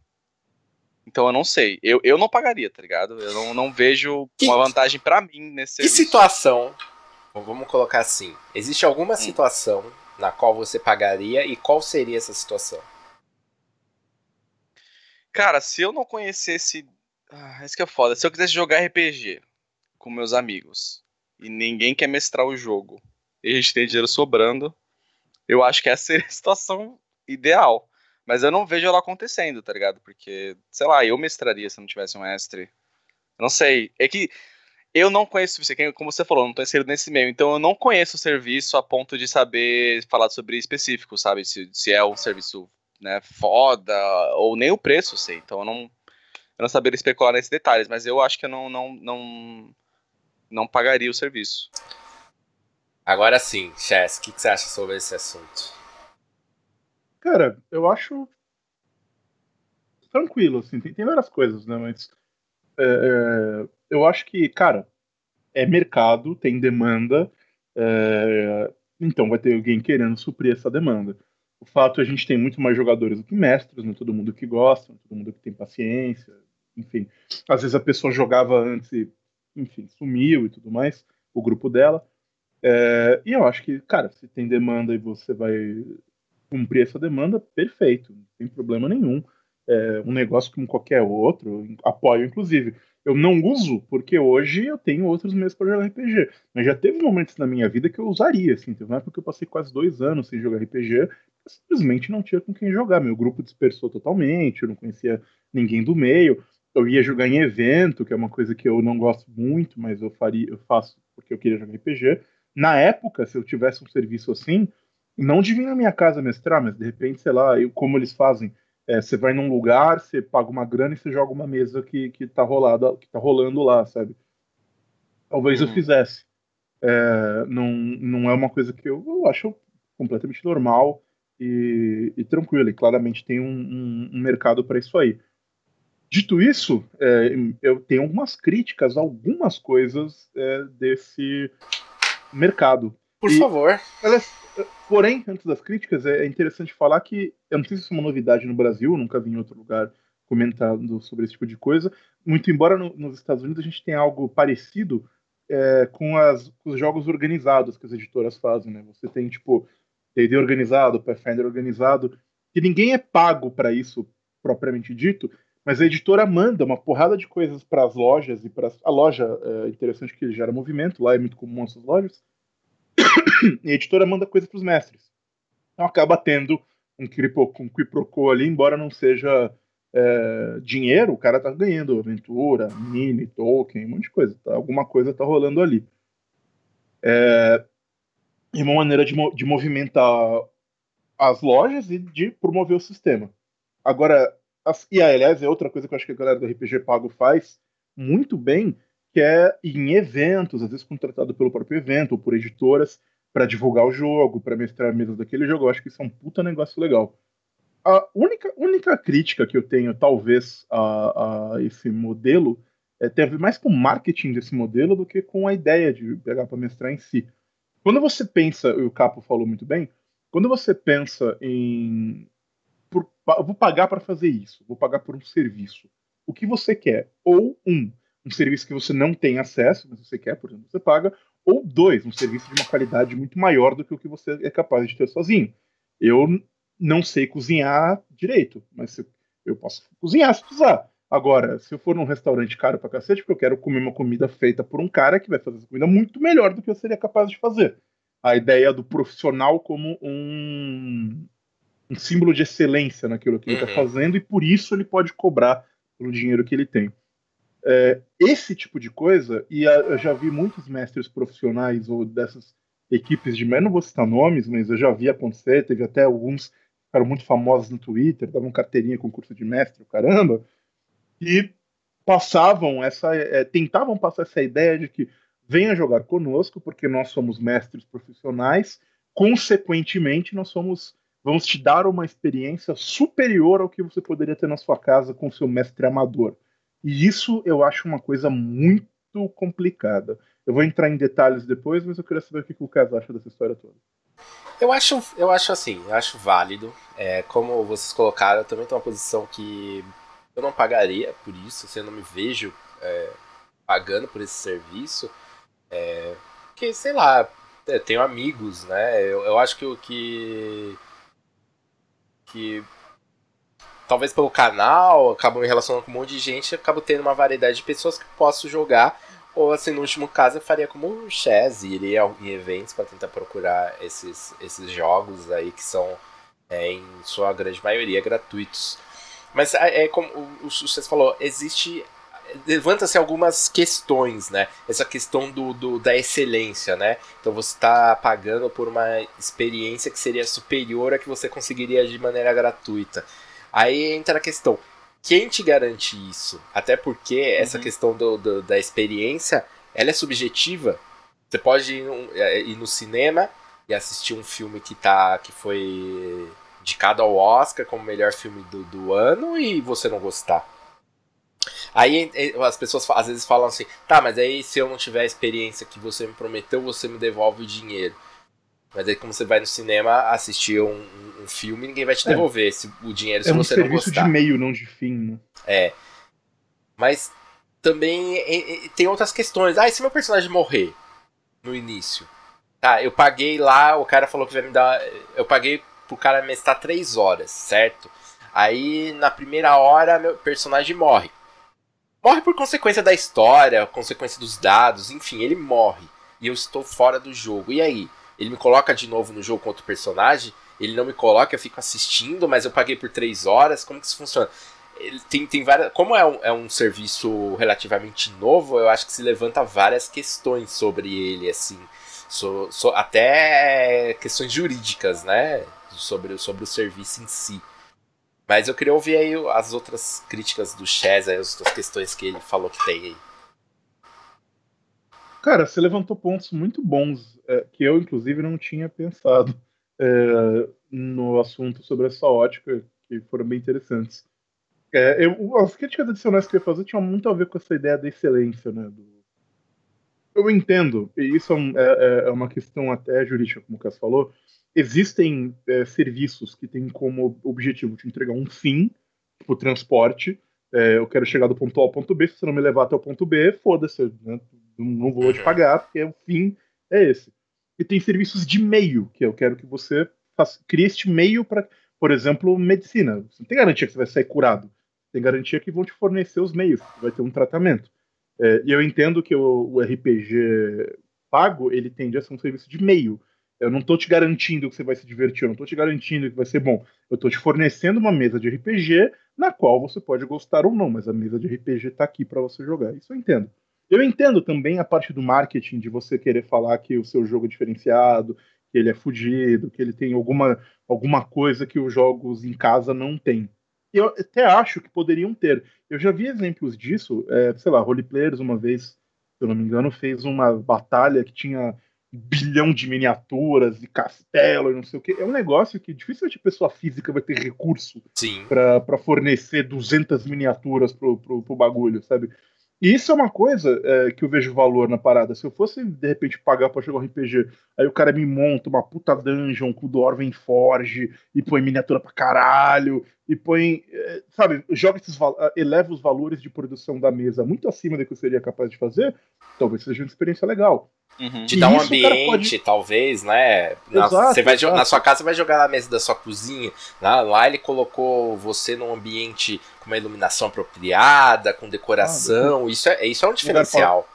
Então eu não sei. Eu, eu não pagaria, tá ligado? Eu não, não vejo que, uma vantagem para mim nesse serviço. Que situação? Vamos colocar assim. Existe alguma hum. situação na qual você pagaria e qual seria essa situação? Cara, se eu não conhecesse. Ah, isso que é foda. Se eu quisesse jogar RPG, com meus amigos e ninguém quer mestrar o jogo e a gente tem dinheiro sobrando, eu acho que essa seria a situação ideal. Mas eu não vejo ela acontecendo, tá ligado? Porque, sei lá, eu mestraria se não tivesse um mestre. não sei. É que eu não conheço como você falou, não tô inserido nesse meio, então eu não conheço o serviço a ponto de saber falar sobre específico, sabe? Se, se é um serviço né, foda, ou nem o preço, sei. Então eu não, eu não saberia especular nesses detalhes, mas eu acho que eu não, não, não, não pagaria o serviço. Agora sim, Chess, o que, que, você acha sobre esse assunto? Cara, eu acho tranquilo, assim, tem, tem várias coisas, né, mas é, é, eu acho que, cara, é mercado, tem demanda, é, então vai ter alguém querendo suprir essa demanda. O fato é que a gente tem muito mais jogadores do que mestres, não é todo mundo que gosta, não é todo mundo que tem paciência, enfim. Às vezes a pessoa jogava antes e enfim, sumiu e tudo mais, o grupo dela. É, e eu acho que, cara, se tem demanda e você vai cumprir essa demanda, perfeito, não tem problema nenhum. é um negócio como qualquer outro, apoio inclusive. Eu não uso porque hoje eu tenho outros meios para jogar RPG. Mas já teve momentos na minha vida que eu usaria, assim. Teve uma época que eu passei quase dois anos sem jogar RPG. Simplesmente não tinha com quem jogar. Meu grupo dispersou totalmente, eu não conhecia ninguém do meio. Eu ia jogar em evento, que é uma coisa que eu não gosto muito, mas eu faria, eu faço porque eu queria jogar RPG. Na época, se eu tivesse um serviço assim, não de vir na minha casa mestrar, mas de repente, sei lá, eu, como eles fazem, é, você vai num lugar, você paga uma grana e você joga uma mesa que, que, tá, rolada, que tá rolando lá, sabe? Talvez eu uhum. fizesse. É, não, não é uma coisa que eu, eu acho completamente normal e, e tranquilo. E claramente tem um, um, um mercado para isso aí. Dito isso, é, eu tenho algumas críticas, algumas coisas é, desse mercado. Por e, favor. porém, antes das críticas, é interessante falar que, eu não sei se isso é uma novidade no Brasil, nunca vi em outro lugar comentando sobre esse tipo de coisa, muito embora no, nos Estados Unidos a gente tenha algo parecido é, com, as, com, os jogos organizados que as editoras fazem, né? Você tem, tipo, D&D organizado, Pathfinder organizado, que ninguém é pago para isso, propriamente dito, mas a editora manda uma porrada de coisas para as lojas e para a loja é interessante que gera movimento, lá é muito comum essas lojas. e a editora manda coisas para os mestres. Então acaba tendo um, um quiprocô ali, embora não seja é, dinheiro, o cara tá ganhando aventura, mini, token, um monte de coisa. Tá? Alguma coisa tá rolando ali. É, uma maneira de, de movimentar as lojas e de promover o sistema. Agora, e aliás, é outra coisa que eu acho que a galera do RPG Pago faz muito bem, que é em eventos, às vezes contratado pelo próprio evento ou por editoras, para divulgar o jogo, para mestrar mesas daquele jogo. Eu acho que isso é um puta negócio legal. A única, única crítica que eu tenho, talvez, a, a esse modelo é, tem a ver mais com o marketing desse modelo do que com a ideia de pegar para mestrar em si. Quando você pensa, e o Capo falou muito bem, quando você pensa em. Por, eu vou pagar para fazer isso, vou pagar por um serviço. O que você quer? Ou um, um serviço que você não tem acesso, mas você quer, por exemplo, você paga, ou dois, um serviço de uma qualidade muito maior do que o que você é capaz de ter sozinho. Eu não sei cozinhar direito, mas eu posso cozinhar se precisar. Agora, se eu for num restaurante caro pra cacete, porque eu quero comer uma comida feita por um cara que vai fazer essa comida muito melhor do que eu seria capaz de fazer. A ideia do profissional como um, um símbolo de excelência naquilo que uhum. ele está fazendo, e por isso ele pode cobrar pelo dinheiro que ele tem. É, esse tipo de coisa, e a, eu já vi muitos mestres profissionais ou dessas equipes de não vou citar nomes, mas eu já vi acontecer, teve até alguns ficaram muito famosos no Twitter, davam carteirinha com curso de mestre, caramba, e passavam essa, é, tentavam passar essa ideia de que venha jogar conosco, porque nós somos mestres profissionais, consequentemente nós somos vamos te dar uma experiência superior ao que você poderia ter na sua casa com seu mestre amador. E isso eu acho uma coisa muito complicada. Eu vou entrar em detalhes depois, mas eu queria saber o que o Lucas acha dessa história toda. Eu acho, eu acho assim, eu acho válido. É, como vocês colocaram, eu também tenho uma posição que eu não pagaria por isso, assim, eu não me vejo é, pagando por esse serviço. É, porque, sei lá, eu tenho amigos, né? Eu, eu acho que o que. Que talvez pelo canal, acabo me relacionando com um monte de gente, acabo tendo uma variedade de pessoas que posso jogar. Ou assim, no último caso, eu faria como o Chess, iria em eventos para tentar procurar esses, esses jogos aí que são, é, em sua grande maioria, gratuitos. Mas é, é como o, o Chess falou, existe levanta-se algumas questões, né? Essa questão do, do, da excelência, né? Então você está pagando por uma experiência que seria superior a que você conseguiria de maneira gratuita. Aí entra a questão: quem te garante isso? Até porque essa uhum. questão do, do, da experiência ela é subjetiva. Você pode ir, é, ir, no cinema e assistir um filme que, tá, que foi indicado ao Oscar como melhor filme do, do ano e você não gostar. Aí as pessoas às vezes falam assim: tá, mas aí se eu não tiver a experiência que você me prometeu, você me devolve o dinheiro. Mas aí, como você vai no cinema assistir um, um filme, ninguém vai te é. devolver é. o dinheiro se é um você não gostar. É serviço de meio, não de fim, né? É. Mas também tem outras questões. Ah, e se meu personagem morrer no início? Tá, eu paguei lá, o cara falou que vai me dar. Eu paguei pro cara me estar 3 horas, certo? Aí na primeira hora meu personagem morre. Morre por consequência da história, consequência dos dados, enfim, ele morre. E eu estou fora do jogo. E aí? Ele me coloca de novo no jogo com outro personagem? Ele não me coloca, eu fico assistindo, mas eu paguei por três horas. Como que isso funciona? Ele tem, tem várias. Como é um, é um serviço relativamente novo, eu acho que se levanta várias questões sobre ele, assim. So, so, até questões jurídicas, né? Sobre, sobre o serviço em si. Mas eu queria ouvir aí as outras críticas do Chaz, as outras questões que ele falou que tem aí. Cara, você levantou pontos muito bons, é, que eu, inclusive, não tinha pensado é, no assunto sobre essa ótica, que foram bem interessantes. É, eu, as críticas adicionais que eu ia fazer tinham muito a ver com essa ideia da excelência, né? Do... Eu entendo, e isso é, é, é uma questão até jurídica, como o Cass falou, existem é, serviços que têm como objetivo te entregar um fim, tipo transporte. É, eu quero chegar do ponto A ao ponto B, se você não me levar até o ponto B, foda-se, né? não vou te uhum. pagar, porque o fim é esse. E tem serviços de meio, que eu quero que você faça, crie este meio para, por exemplo, medicina. Você não tem garantia que você vai sair curado. Tem garantia que vão te fornecer os meios, que vai ter um tratamento. É, e eu entendo que o, o RPG pago, ele tende a ser um serviço de meio eu não estou te garantindo que você vai se divertir, eu não estou te garantindo que vai ser bom. Eu estou te fornecendo uma mesa de RPG na qual você pode gostar ou não, mas a mesa de RPG está aqui para você jogar. Isso eu entendo. Eu entendo também a parte do marketing de você querer falar que o seu jogo é diferenciado, que ele é fudido, que ele tem alguma, alguma coisa que os jogos em casa não têm. Eu até acho que poderiam ter. Eu já vi exemplos disso, é, sei lá, roleplayers uma vez, se eu não me engano, fez uma batalha que tinha bilhão de miniaturas e castelo e não sei o que. É um negócio que dificilmente a pessoa física vai ter recurso para fornecer 200 miniaturas pro, pro, pro bagulho, sabe? E isso é uma coisa é, que eu vejo valor na parada. Se eu fosse, de repente, pagar pra jogar um RPG, aí o cara me monta uma puta dungeon com o Dwarven Forge e põe miniatura pra caralho, e põe, é, sabe, joga esses eleva os valores de produção da mesa muito acima do que eu seria capaz de fazer, talvez seja uma experiência legal. Uhum. Te dá um ambiente, pode... talvez, né? Na, exato, você vai exato. na sua casa você vai jogar na mesa da sua cozinha. Lá, lá ele colocou você num ambiente com uma iluminação apropriada, com decoração. Ah, isso, é, isso é um diferencial.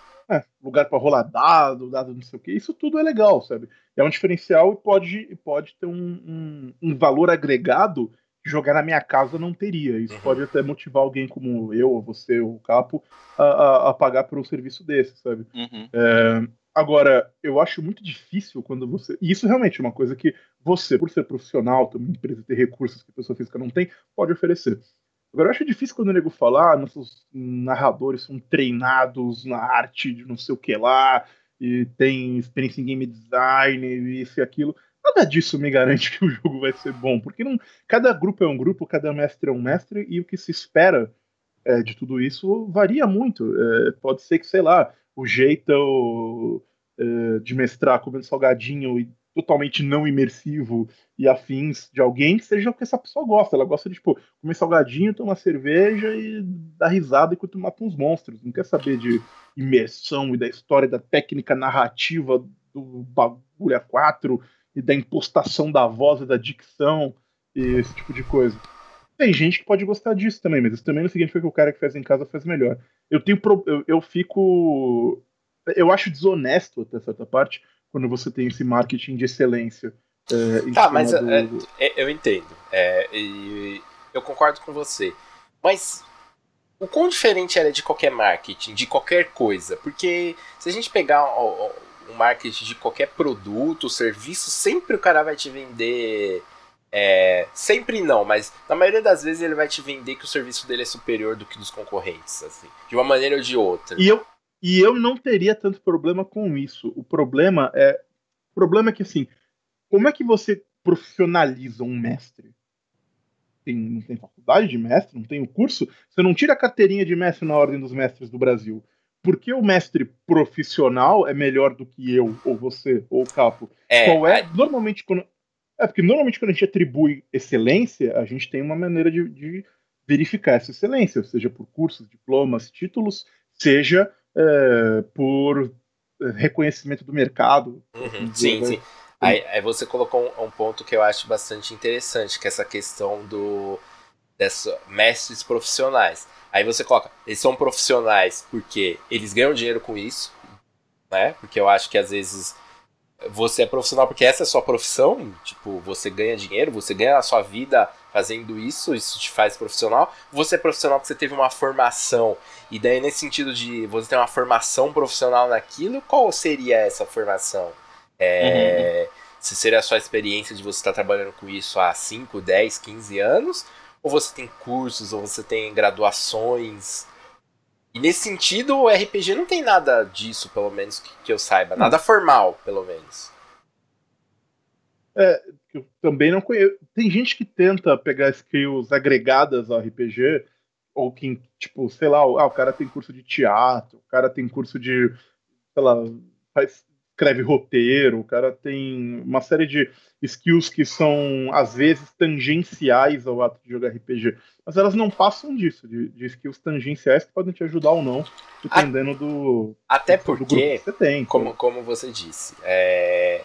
Lugar para é, rolar dado, dado não sei o que. Isso tudo é legal, sabe? É um diferencial e pode, pode ter um, um, um valor agregado que jogar na minha casa não teria. Isso uhum. pode até motivar alguém como eu, ou você, ou o Capo, a, a, a pagar por um serviço desse, sabe? Uhum. É, Agora, eu acho muito difícil quando você. E isso realmente é uma coisa que você, por ser profissional, uma empresa, ter recursos que a pessoa física não tem, pode oferecer. Agora, eu acho difícil quando o nego falar, ah, nossos narradores são treinados na arte de não sei o que lá, e tem experiência em game design, e isso e aquilo. Nada disso me garante que o jogo vai ser bom, porque não, cada grupo é um grupo, cada mestre é um mestre, e o que se espera é, de tudo isso varia muito. É, pode ser que, sei lá, o jeito uh, de mestrar comendo salgadinho e totalmente não imersivo e afins de alguém que seja o que essa pessoa gosta. Ela gosta de, tipo, comer salgadinho, tomar cerveja e dar risada enquanto mata uns monstros. Não quer saber de imersão e da história, da técnica narrativa do bagulho a quatro e da impostação da voz e da dicção e esse tipo de coisa. Tem gente que pode gostar disso também, mas isso também não significa que o cara que faz em casa faz melhor. Eu tenho pro... eu, eu fico. Eu acho desonesto até certa parte quando você tem esse marketing de excelência. É, tá, mas do... é, é, eu entendo. É, eu concordo com você. Mas o quão diferente era de qualquer marketing, de qualquer coisa? Porque se a gente pegar o, o marketing de qualquer produto, serviço, sempre o cara vai te vender é, sempre não, mas na maioria das vezes ele vai te vender que o serviço dele é superior do que dos concorrentes, assim, de uma maneira ou de outra. E eu, e eu não teria tanto problema com isso. O problema é, o problema é que assim, como é que você profissionaliza um mestre? Tem, não tem faculdade de mestre, não tem o curso, você não tira a carteirinha de mestre na ordem dos mestres do Brasil. Por que o mestre profissional é melhor do que eu, ou você, ou o capo? É, Qual é? Normalmente, quando, é, porque normalmente quando a gente atribui excelência, a gente tem uma maneira de, de verificar essa excelência, seja por cursos, diplomas, títulos, seja é, por é, reconhecimento do mercado. Uhum, sim, né? sim. Aí, aí, você colocou um, um, ponto que eu acho bastante interessante, que é essa questão do desses mestres profissionais. Aí você coloca, eles são profissionais porque eles ganham dinheiro com isso, né? Porque eu acho que às vezes você é profissional porque essa é a sua profissão, tipo, você ganha dinheiro, você ganha a sua vida fazendo isso, isso te faz profissional. Você é profissional porque você teve uma formação. E daí, nesse sentido de você ter uma formação profissional naquilo, qual seria essa formação? É, uhum. Se seria a sua experiência de você estar trabalhando com isso há 5, 10, 15 anos? Ou você tem cursos, ou você tem graduações? E nesse sentido, o RPG não tem nada disso, pelo menos que, que eu saiba. Hum. Nada formal, pelo menos. É, eu também não conheço. Tem gente que tenta pegar skills agregadas ao RPG, ou que, tipo, sei lá, ah, o cara tem curso de teatro, o cara tem curso de, sei lá, faz, escreve roteiro, o cara tem uma série de skills que são, às vezes, tangenciais ao ato de jogar RPG. Mas elas não passam disso, de, de skills tangenciais que podem te ajudar ou não, dependendo do. Até porque, do que você tem. Como, como você disse, é...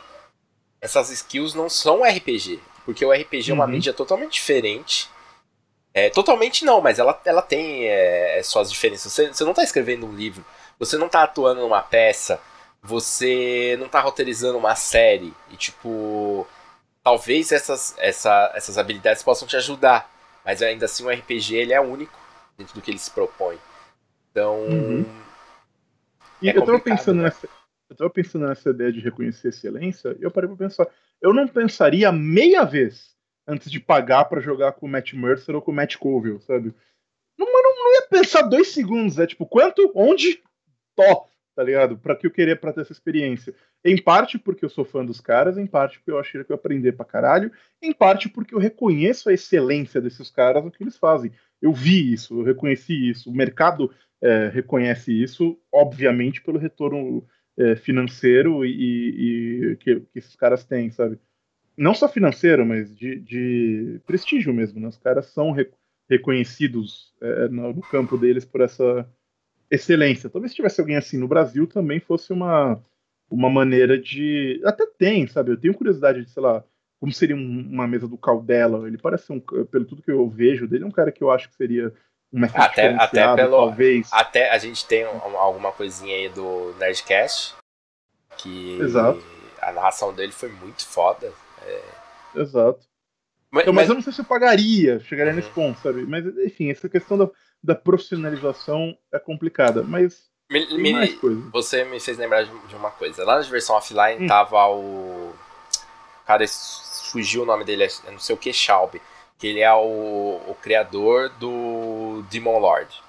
essas skills não são RPG. Porque o RPG uhum. é uma uhum. mídia totalmente diferente. É, totalmente não, mas ela, ela tem é, suas diferenças. Você, você não está escrevendo um livro, você não está atuando numa peça, você não está roteirizando uma série. E tipo talvez essas, essa, essas habilidades possam te ajudar, mas ainda assim o RPG ele é único dentro do que ele se propõe. Então. Uhum. E é eu estava pensando né? nessa. Eu tava pensando nessa ideia de reconhecer excelência, e eu parei para pensar. Eu não pensaria meia vez antes de pagar para jogar com o Matt Mercer ou com o Matt Colville, sabe? Não, não, não ia pensar dois segundos, é tipo, quanto? Onde? Tó tá ligado? Pra que eu queria pra ter essa experiência. Em parte porque eu sou fã dos caras, em parte porque eu achei que eu aprender pra caralho, em parte porque eu reconheço a excelência desses caras, o que eles fazem. Eu vi isso, eu reconheci isso, o mercado é, reconhece isso, obviamente, pelo retorno é, financeiro e, e que, que, esses caras têm, sabe? Não só financeiro, mas de, de prestígio mesmo, né? Os caras são re, reconhecidos é, no, no campo deles por essa excelência. Talvez se tivesse alguém assim no Brasil também fosse uma, uma maneira de. Até tem, sabe? Eu tenho curiosidade de, sei lá, como seria um, uma mesa do Caldela. Ele parece um, pelo tudo que eu vejo dele, é um cara que eu acho que seria um até, até pelo, talvez. Até a gente tem um, alguma coisinha aí do Nerdcast que Exato. a narração dele foi muito foda. É... Exato. Mas, então, mas, mas, eu não sei se eu pagaria, chegaria uhum. nesse ponto, sabe? Mas, enfim, essa questão da, da profissionalização é complicada, mas. Me, me, você me fez lembrar de uma coisa. Lá na versão offline hum. tava o. Cara, fugiu o nome dele, é não sei o que, Schaub. Que ele é o, o criador do Demon Lord.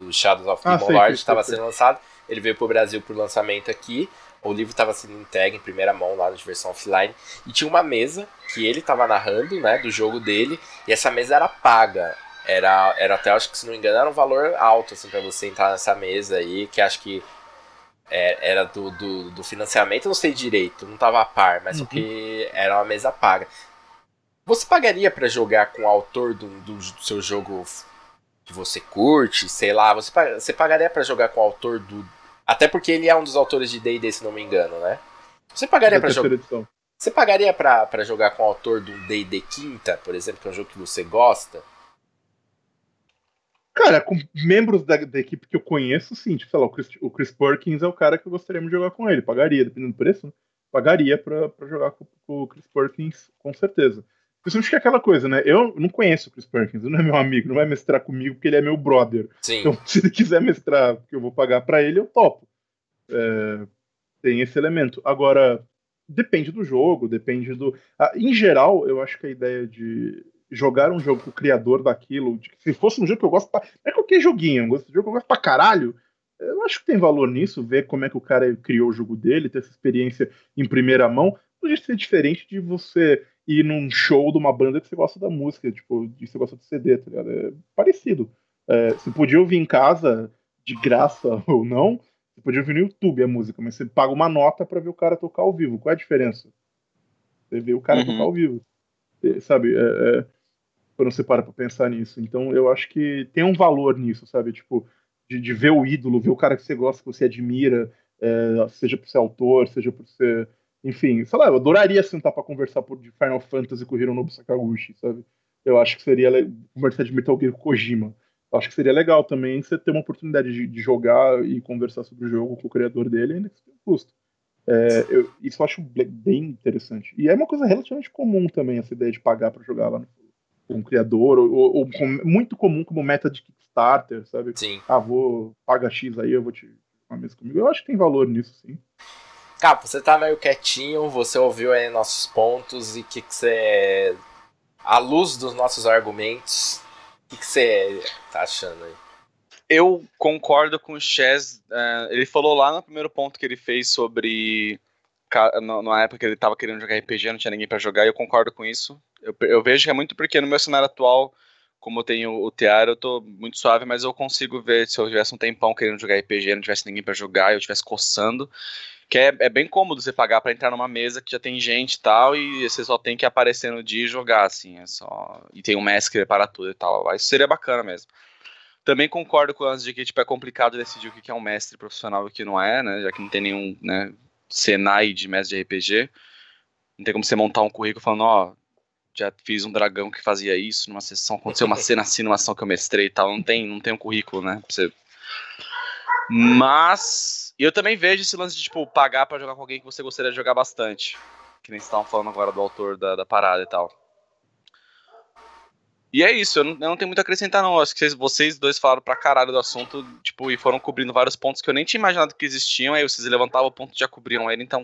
Do Shadows of ah, Demon sei, Lord, estava sendo lançado. Ele veio pro Brasil por lançamento aqui. O livro estava sendo entregue em primeira mão lá na versão offline. E tinha uma mesa que ele estava narrando, né, do jogo dele. E essa mesa era paga era, era até, acho que se não me engano, era um valor alto, assim, pra você entrar nessa mesa aí, que acho que é, era do, do, do, financiamento, não sei direito, não tava a par, mas uhum. que era uma mesa paga. Você pagaria para jogar com o autor do, do, do, seu jogo que você curte, sei lá, você, você pagaria para jogar com o autor do. Até porque ele é um dos autores de DD, se não me engano, né? Você pagaria para jogar. Você pagaria pra, jogar com o autor do D&D Quinta, por exemplo, que é um jogo que você gosta? Cara, com membros da, da, equipe que eu conheço, sim. Tipo, sei lá, o Chris, o Chris, Perkins é o cara que eu gostaria de jogar com ele. Pagaria, dependendo do preço, né? Pagaria pra, pra jogar com, com, o Chris Perkins, com certeza. Principalmente que é aquela coisa, né? Eu não conheço o Chris Perkins, ele não é meu amigo, não vai mestrar comigo porque ele é meu brother. Sim. Então, se ele quiser mestrar, porque eu vou pagar para ele, eu topo. É, tem esse elemento. Agora, depende do jogo, depende do. Ah, em geral, eu acho que a ideia de jogar um jogo com o criador daquilo, de, se fosse um jogo que eu gosto pra, não é qualquer joguinho, um jogo que eu gosto pra caralho, eu acho que tem valor nisso, ver como é que o cara criou o jogo dele, ter essa experiência em primeira mão, podia ser diferente de você ir num show de uma banda que você gosta da música, tipo, de você gosta de CD, tá ligado? É parecido. É, você podia ouvir em casa, de graça ou não, você podia ouvir no YouTube a música, mas você paga uma nota para ver o cara tocar ao vivo. Qual é a diferença? Você vê o cara uhum. tocar ao vivo. Sabe? É, é, quando você para pra pensar nisso. Então eu acho que tem um valor nisso, sabe? Tipo, de, de ver o ídolo, ver o cara que você gosta, que você admira, é, seja por ser autor, seja por ser. Enfim, sei lá, eu adoraria sentar pra conversar por, de Final Fantasy com o Hironobu Sakaguchi, sabe? eu acho que seria conversar de Metal Gear Kojima. Eu acho que seria legal também você ter uma oportunidade de, de jogar e conversar sobre o jogo com o criador dele, ainda que tenha custo. É, eu, isso eu acho bem interessante. E é uma coisa relativamente comum também, essa ideia de pagar para jogar lá no, com um criador, ou, ou, ou, muito comum como meta de Kickstarter, sabe? Sim. Ah, vou pagar X aí, eu vou te uma mesa comigo. Eu acho que tem valor nisso, sim. Capo, você tá meio quietinho, você ouviu aí nossos pontos e o que, que você. À luz dos nossos argumentos, o que, que você tá achando aí? Eu concordo com o Chess. Uh, ele falou lá no primeiro ponto que ele fez sobre. Na época que ele tava querendo jogar RPG, não tinha ninguém para jogar, e eu concordo com isso. Eu, eu, vejo que é muito porque no meu cenário atual, como eu tenho o TR, eu tô muito suave, mas eu consigo ver se eu tivesse um tempão querendo jogar RPG, não tivesse ninguém para jogar, eu tivesse coçando que é, é bem cômodo você pagar para entrar numa mesa que já tem gente e tal, e você só tem que aparecer no dia e jogar, assim, é só... E tem um mestre para tudo e tal, isso seria bacana mesmo. Também concordo com as de que tipo, é complicado decidir o que é um mestre profissional e o que não é, né, já que não tem nenhum, né, Senai de mestre de RPG, não tem como você montar um currículo falando, ó, já fiz um dragão que fazia isso numa sessão, aconteceu uma cena assim numa ação que eu mestrei e tal, não tem, não tem um currículo, né, você... Mas eu também vejo esse lance de, tipo, pagar para jogar com alguém que você gostaria de jogar bastante. Que nem vocês estavam falando agora do autor da, da parada e tal. E é isso, eu não, eu não, tenho muito a acrescentar, não. Acho que vocês, vocês, dois falaram pra caralho do assunto, tipo, e foram cobrindo vários pontos que eu nem tinha imaginado que existiam, aí vocês levantavam o ponto e já cobriram ele, então.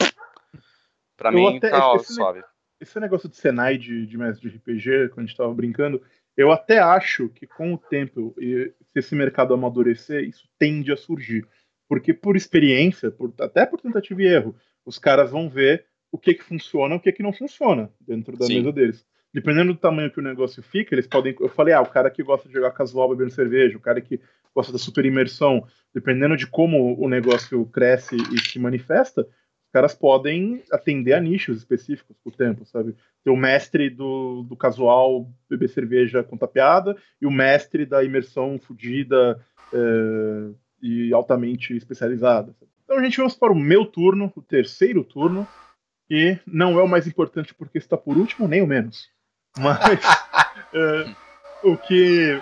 Pra eu mim, até, tá esse, suave. Esse negócio de Senai de, de mestre de RPG, quando a gente tava brincando, eu até acho que com o tempo, e se esse mercado amadurecer, isso tende a surgir. Porque por experiência, por, até por tentativa e erro, os caras vão ver o que que funciona e o que que não funciona dentro da Sim. mesa deles. Dependendo do tamanho que o negócio fica, eles podem. Eu falei, ah, o cara que gosta de jogar casual bebendo cerveja, o cara que gosta da super imersão, dependendo de como o negócio cresce e se manifesta, os caras podem atender a nichos específicos por tempo, sabe? Ter o mestre do, do casual beber cerveja com tapeada e o mestre da imersão fodida. É e altamente especializada. Então a gente vamos para o meu turno, o terceiro turno, e não é o mais importante porque está por último, nem o menos. Mas é, o que.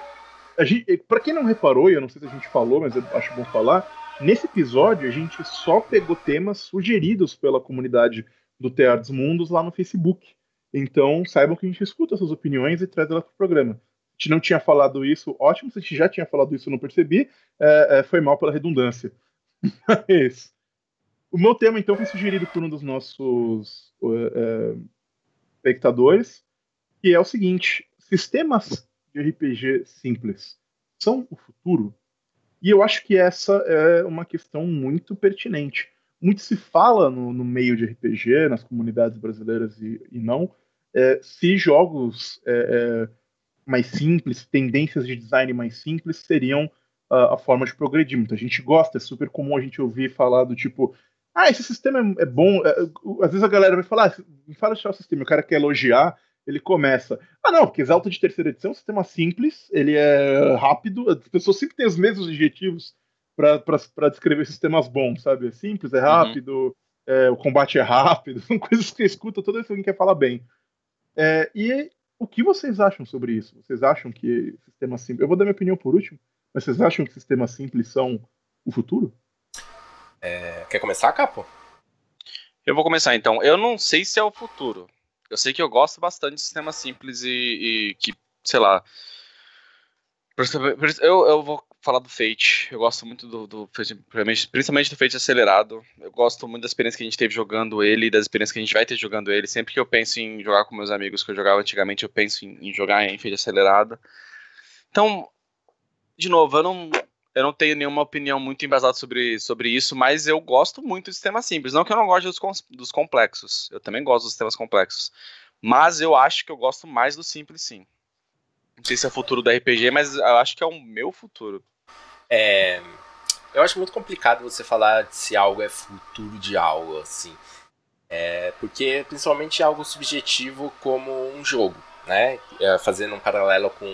Para quem não reparou, e eu não sei se a gente falou, mas eu acho bom falar, nesse episódio a gente só pegou temas sugeridos pela comunidade do Teatro dos Mundos lá no Facebook. Então saibam que a gente escuta essas opiniões e traz elas para o programa gente não tinha falado isso, ótimo. Se a gente já tinha falado isso, eu não percebi. É, é, foi mal pela redundância. Mas o meu tema, então, foi sugerido por um dos nossos é, espectadores, que é o seguinte: sistemas de RPG simples são o futuro? E eu acho que essa é uma questão muito pertinente. Muito se fala no, no meio de RPG, nas comunidades brasileiras e, e não, é, se jogos é, é mais simples, tendências de design mais simples seriam uh, a forma de progredir. Muita gente gosta, é super comum a gente ouvir falar do tipo, ah, esse sistema é, é bom. É, às vezes a galera vai falar, ah, me fala de o sistema, o cara quer elogiar, ele começa. Ah, não, porque Exalta de terceira edição é um sistema simples, ele é rápido, as pessoas sempre têm os mesmos objetivos para descrever sistemas bons, sabe? É simples, é uhum. rápido, uhum. é, o combate é rápido, são coisas que você escuta toda vez que alguém quer falar bem. É, e o que vocês acham sobre isso? Vocês acham que sistemas simples. Eu vou dar minha opinião por último, mas vocês acham que sistemas simples são o futuro? É... Quer começar, Capo? Eu vou começar então. Eu não sei se é o futuro. Eu sei que eu gosto bastante de sistemas simples e, e que, sei lá. Eu, eu vou falar do Fate. Eu gosto muito do, do principalmente do Fate acelerado. Eu gosto muito da experiência que a gente teve jogando ele, das experiências que a gente vai ter jogando ele. Sempre que eu penso em jogar com meus amigos que eu jogava antigamente, eu penso em, em jogar em Fate acelerado. Então, de novo, eu não, eu não tenho nenhuma opinião muito embasada sobre, sobre isso, mas eu gosto muito de sistemas simples. Não que eu não goste dos, dos complexos. Eu também gosto dos sistemas complexos. Mas eu acho que eu gosto mais do simples, sim. Não sei se é o futuro do RPG, mas eu acho que é o meu futuro. É, eu acho muito complicado você falar se algo é futuro de algo, assim. É, porque principalmente algo subjetivo como um jogo, né? É, fazendo um paralelo com,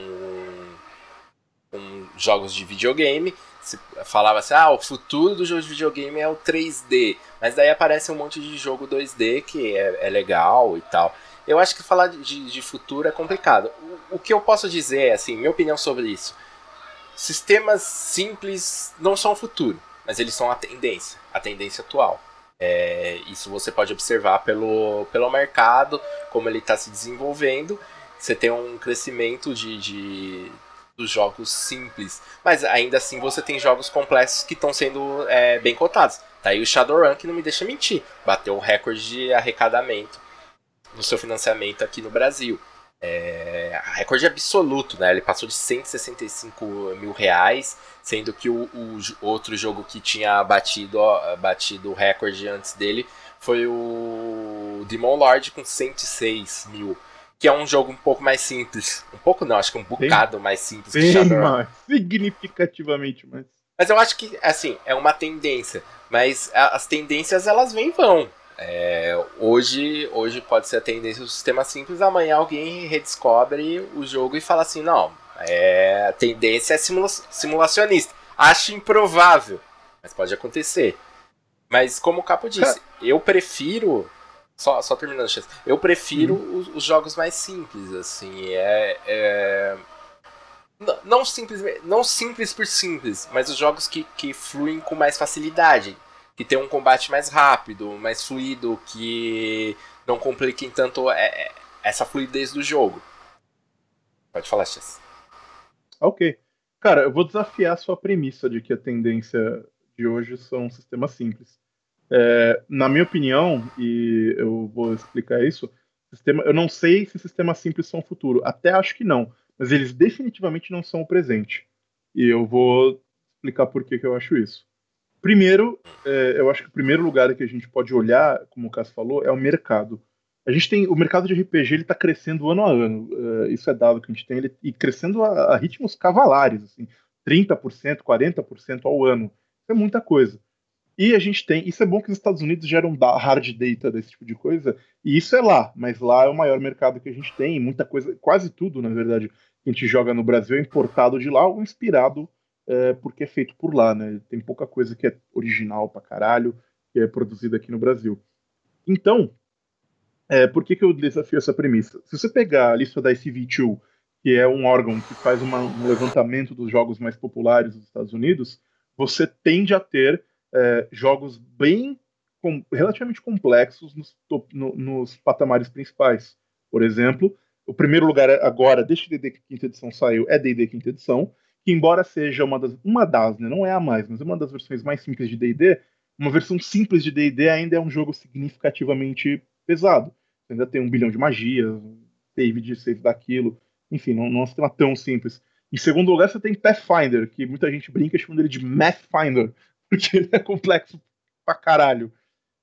com jogos de videogame, se falava assim, ah, o futuro do jogo de videogame é o 3D, mas daí aparece um monte de jogo 2D que é, é legal e tal. Eu acho que falar de, de futuro é complicado. O, o que eu posso dizer, assim, minha opinião sobre isso. Sistemas simples não são o futuro, mas eles são a tendência, a tendência atual. É, isso você pode observar pelo, pelo mercado, como ele está se desenvolvendo. Você tem um crescimento de, de, dos jogos simples, mas ainda assim você tem jogos complexos que estão sendo é, bem cotados. Tá aí o Shadowrun que não me deixa mentir, bateu o recorde de arrecadamento no seu financiamento aqui no Brasil. É, recorde absoluto, né? Ele passou de 165 mil reais sendo que o, o outro jogo que tinha batido, batido o recorde antes dele foi o Demon Lord com 106 mil. Que é um jogo um pouco mais simples. Um pouco não, acho que um bocado bem, mais simples bem que Shadowrun. Mais, significativamente mais. Mas eu acho que, assim, é uma tendência. Mas as tendências, elas vêm e vão. É, hoje, hoje pode ser a tendência do sistema simples, amanhã alguém redescobre o jogo e fala assim, não, é, a tendência é simula simulacionista. Acho improvável, mas pode acontecer. Mas como o Capo disse, eu prefiro. Só, só terminando, chance. Eu prefiro uhum. os, os, jogos mais simples, assim. É, é, não, simples, não simples por simples, mas os jogos que, que fluem com mais facilidade. Que tem um combate mais rápido, mais fluido, que não compliquem tanto é, é essa fluidez do jogo. Pode falar, Chess. Ok. Cara, eu vou desafiar a sua premissa de que a tendência de hoje são sistemas simples. É, na minha opinião, e eu vou explicar isso, sistema, eu não sei se sistemas simples são o futuro. Até acho que não. Mas eles definitivamente não são o presente. E eu vou explicar por que, que eu acho isso. Primeiro, é, eu acho que o primeiro lugar que a gente pode olhar, como o Cássio falou, é o mercado a gente tem o mercado de RPG ele está crescendo ano a ano. Uh, isso é dado que a gente tem ele, e crescendo a, a ritmos cavalares, assim, 30%, 40% ao ano. Isso é muita coisa. E a gente tem, isso é bom que os Estados Unidos geram hard data desse tipo de coisa, e isso é lá, mas lá é o maior mercado que a gente tem, muita coisa, quase tudo, na verdade, que a gente joga no Brasil é importado de lá ou inspirado é, porque é feito por lá, né? Tem pouca coisa que é original pra caralho, que é produzida aqui no Brasil. Então, é, por que, que eu desafio essa premissa? Se você pegar a lista da ICV2, que é um órgão que faz uma, um levantamento dos jogos mais populares dos Estados Unidos, você tende a ter é, jogos bem com, relativamente complexos nos, no, nos, patamares principais. Por exemplo, o primeiro lugar agora, desde que D&D quinta edição saiu, é D&D quinta edição, que embora seja uma das, uma das, né, não é a mais, mas uma das versões mais simples de D&D, uma versão simples de D&D ainda é um jogo significativamente pesado ainda tem um bilhão de magias, save de save daquilo. Enfim, não, não é um sistema tão simples. Em segundo lugar, você tem Pathfinder, que muita gente brinca chamando ele de Mathfinder, porque ele é complexo pra caralho.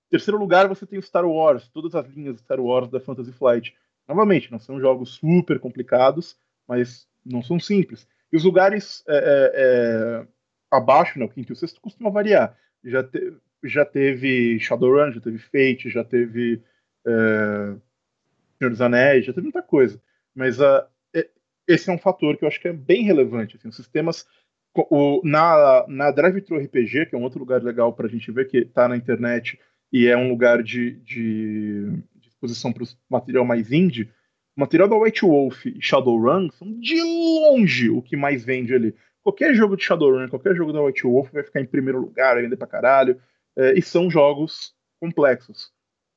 Em terceiro lugar, você tem o Star Wars, todas as linhas Star Wars da Fantasy Flight. Novamente, não são jogos super complicados, mas não são simples. E os lugares é, é, é, abaixo, né, o quinto e o sexto, costuma variar. Já, te, já teve Shadowrun, já teve Fate, já teve é, Senhor dos Anéis, já teve muita coisa. Mas uh, esse é um fator que eu acho que é bem relevante. Assim, os sistemas. O, na, na Drive Thru RPG, que é um outro lugar legal para a gente ver, que está na internet e é um lugar de, de, de exposição para o material mais indie, o material da White Wolf e Shadowrun são de longe o que mais vende ali. Qualquer jogo de Shadowrun, qualquer jogo da White Wolf vai ficar em primeiro lugar, vai vender pra caralho. É, e são jogos complexos.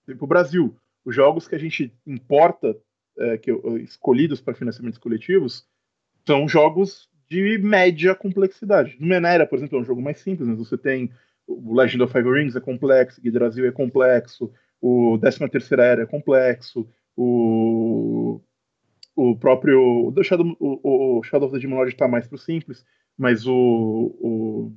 Para o Brasil, os jogos que a gente importa, é, que, escolhidos para financiamentos coletivos, são jogos de média complexidade. No Menera, por exemplo, é um jogo mais simples, mas você tem o Legend of Five Rings é complexo, o Brasil é complexo, o 13 Terceira Era é complexo, o, o próprio o Shadow, o, o Shadow of the Demon Lord está mais para o simples, mas o, o,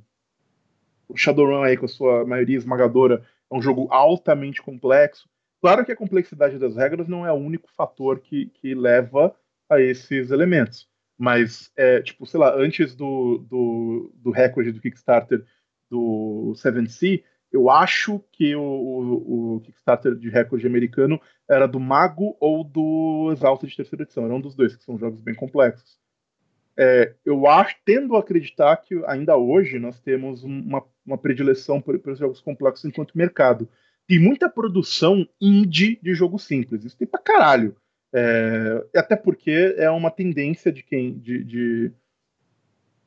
o Shadowrun aí com a sua maioria esmagadora é um jogo altamente complexo. Claro que a complexidade das regras não é o único fator que, que leva a esses elementos. Mas, é, tipo, sei lá, antes do, do, do recorde do Kickstarter do 7C, eu acho que o, o, o, Kickstarter de recorde americano era do Mago ou do Exalta de terceira edição. Era um dos dois, que são jogos bem complexos. É, eu acho, tendo a acreditar que ainda hoje nós temos uma, uma predileção por jogos complexos enquanto mercado. Tem muita produção indie de jogo simples, isso tem pra caralho. É, até porque é uma tendência de quem de, de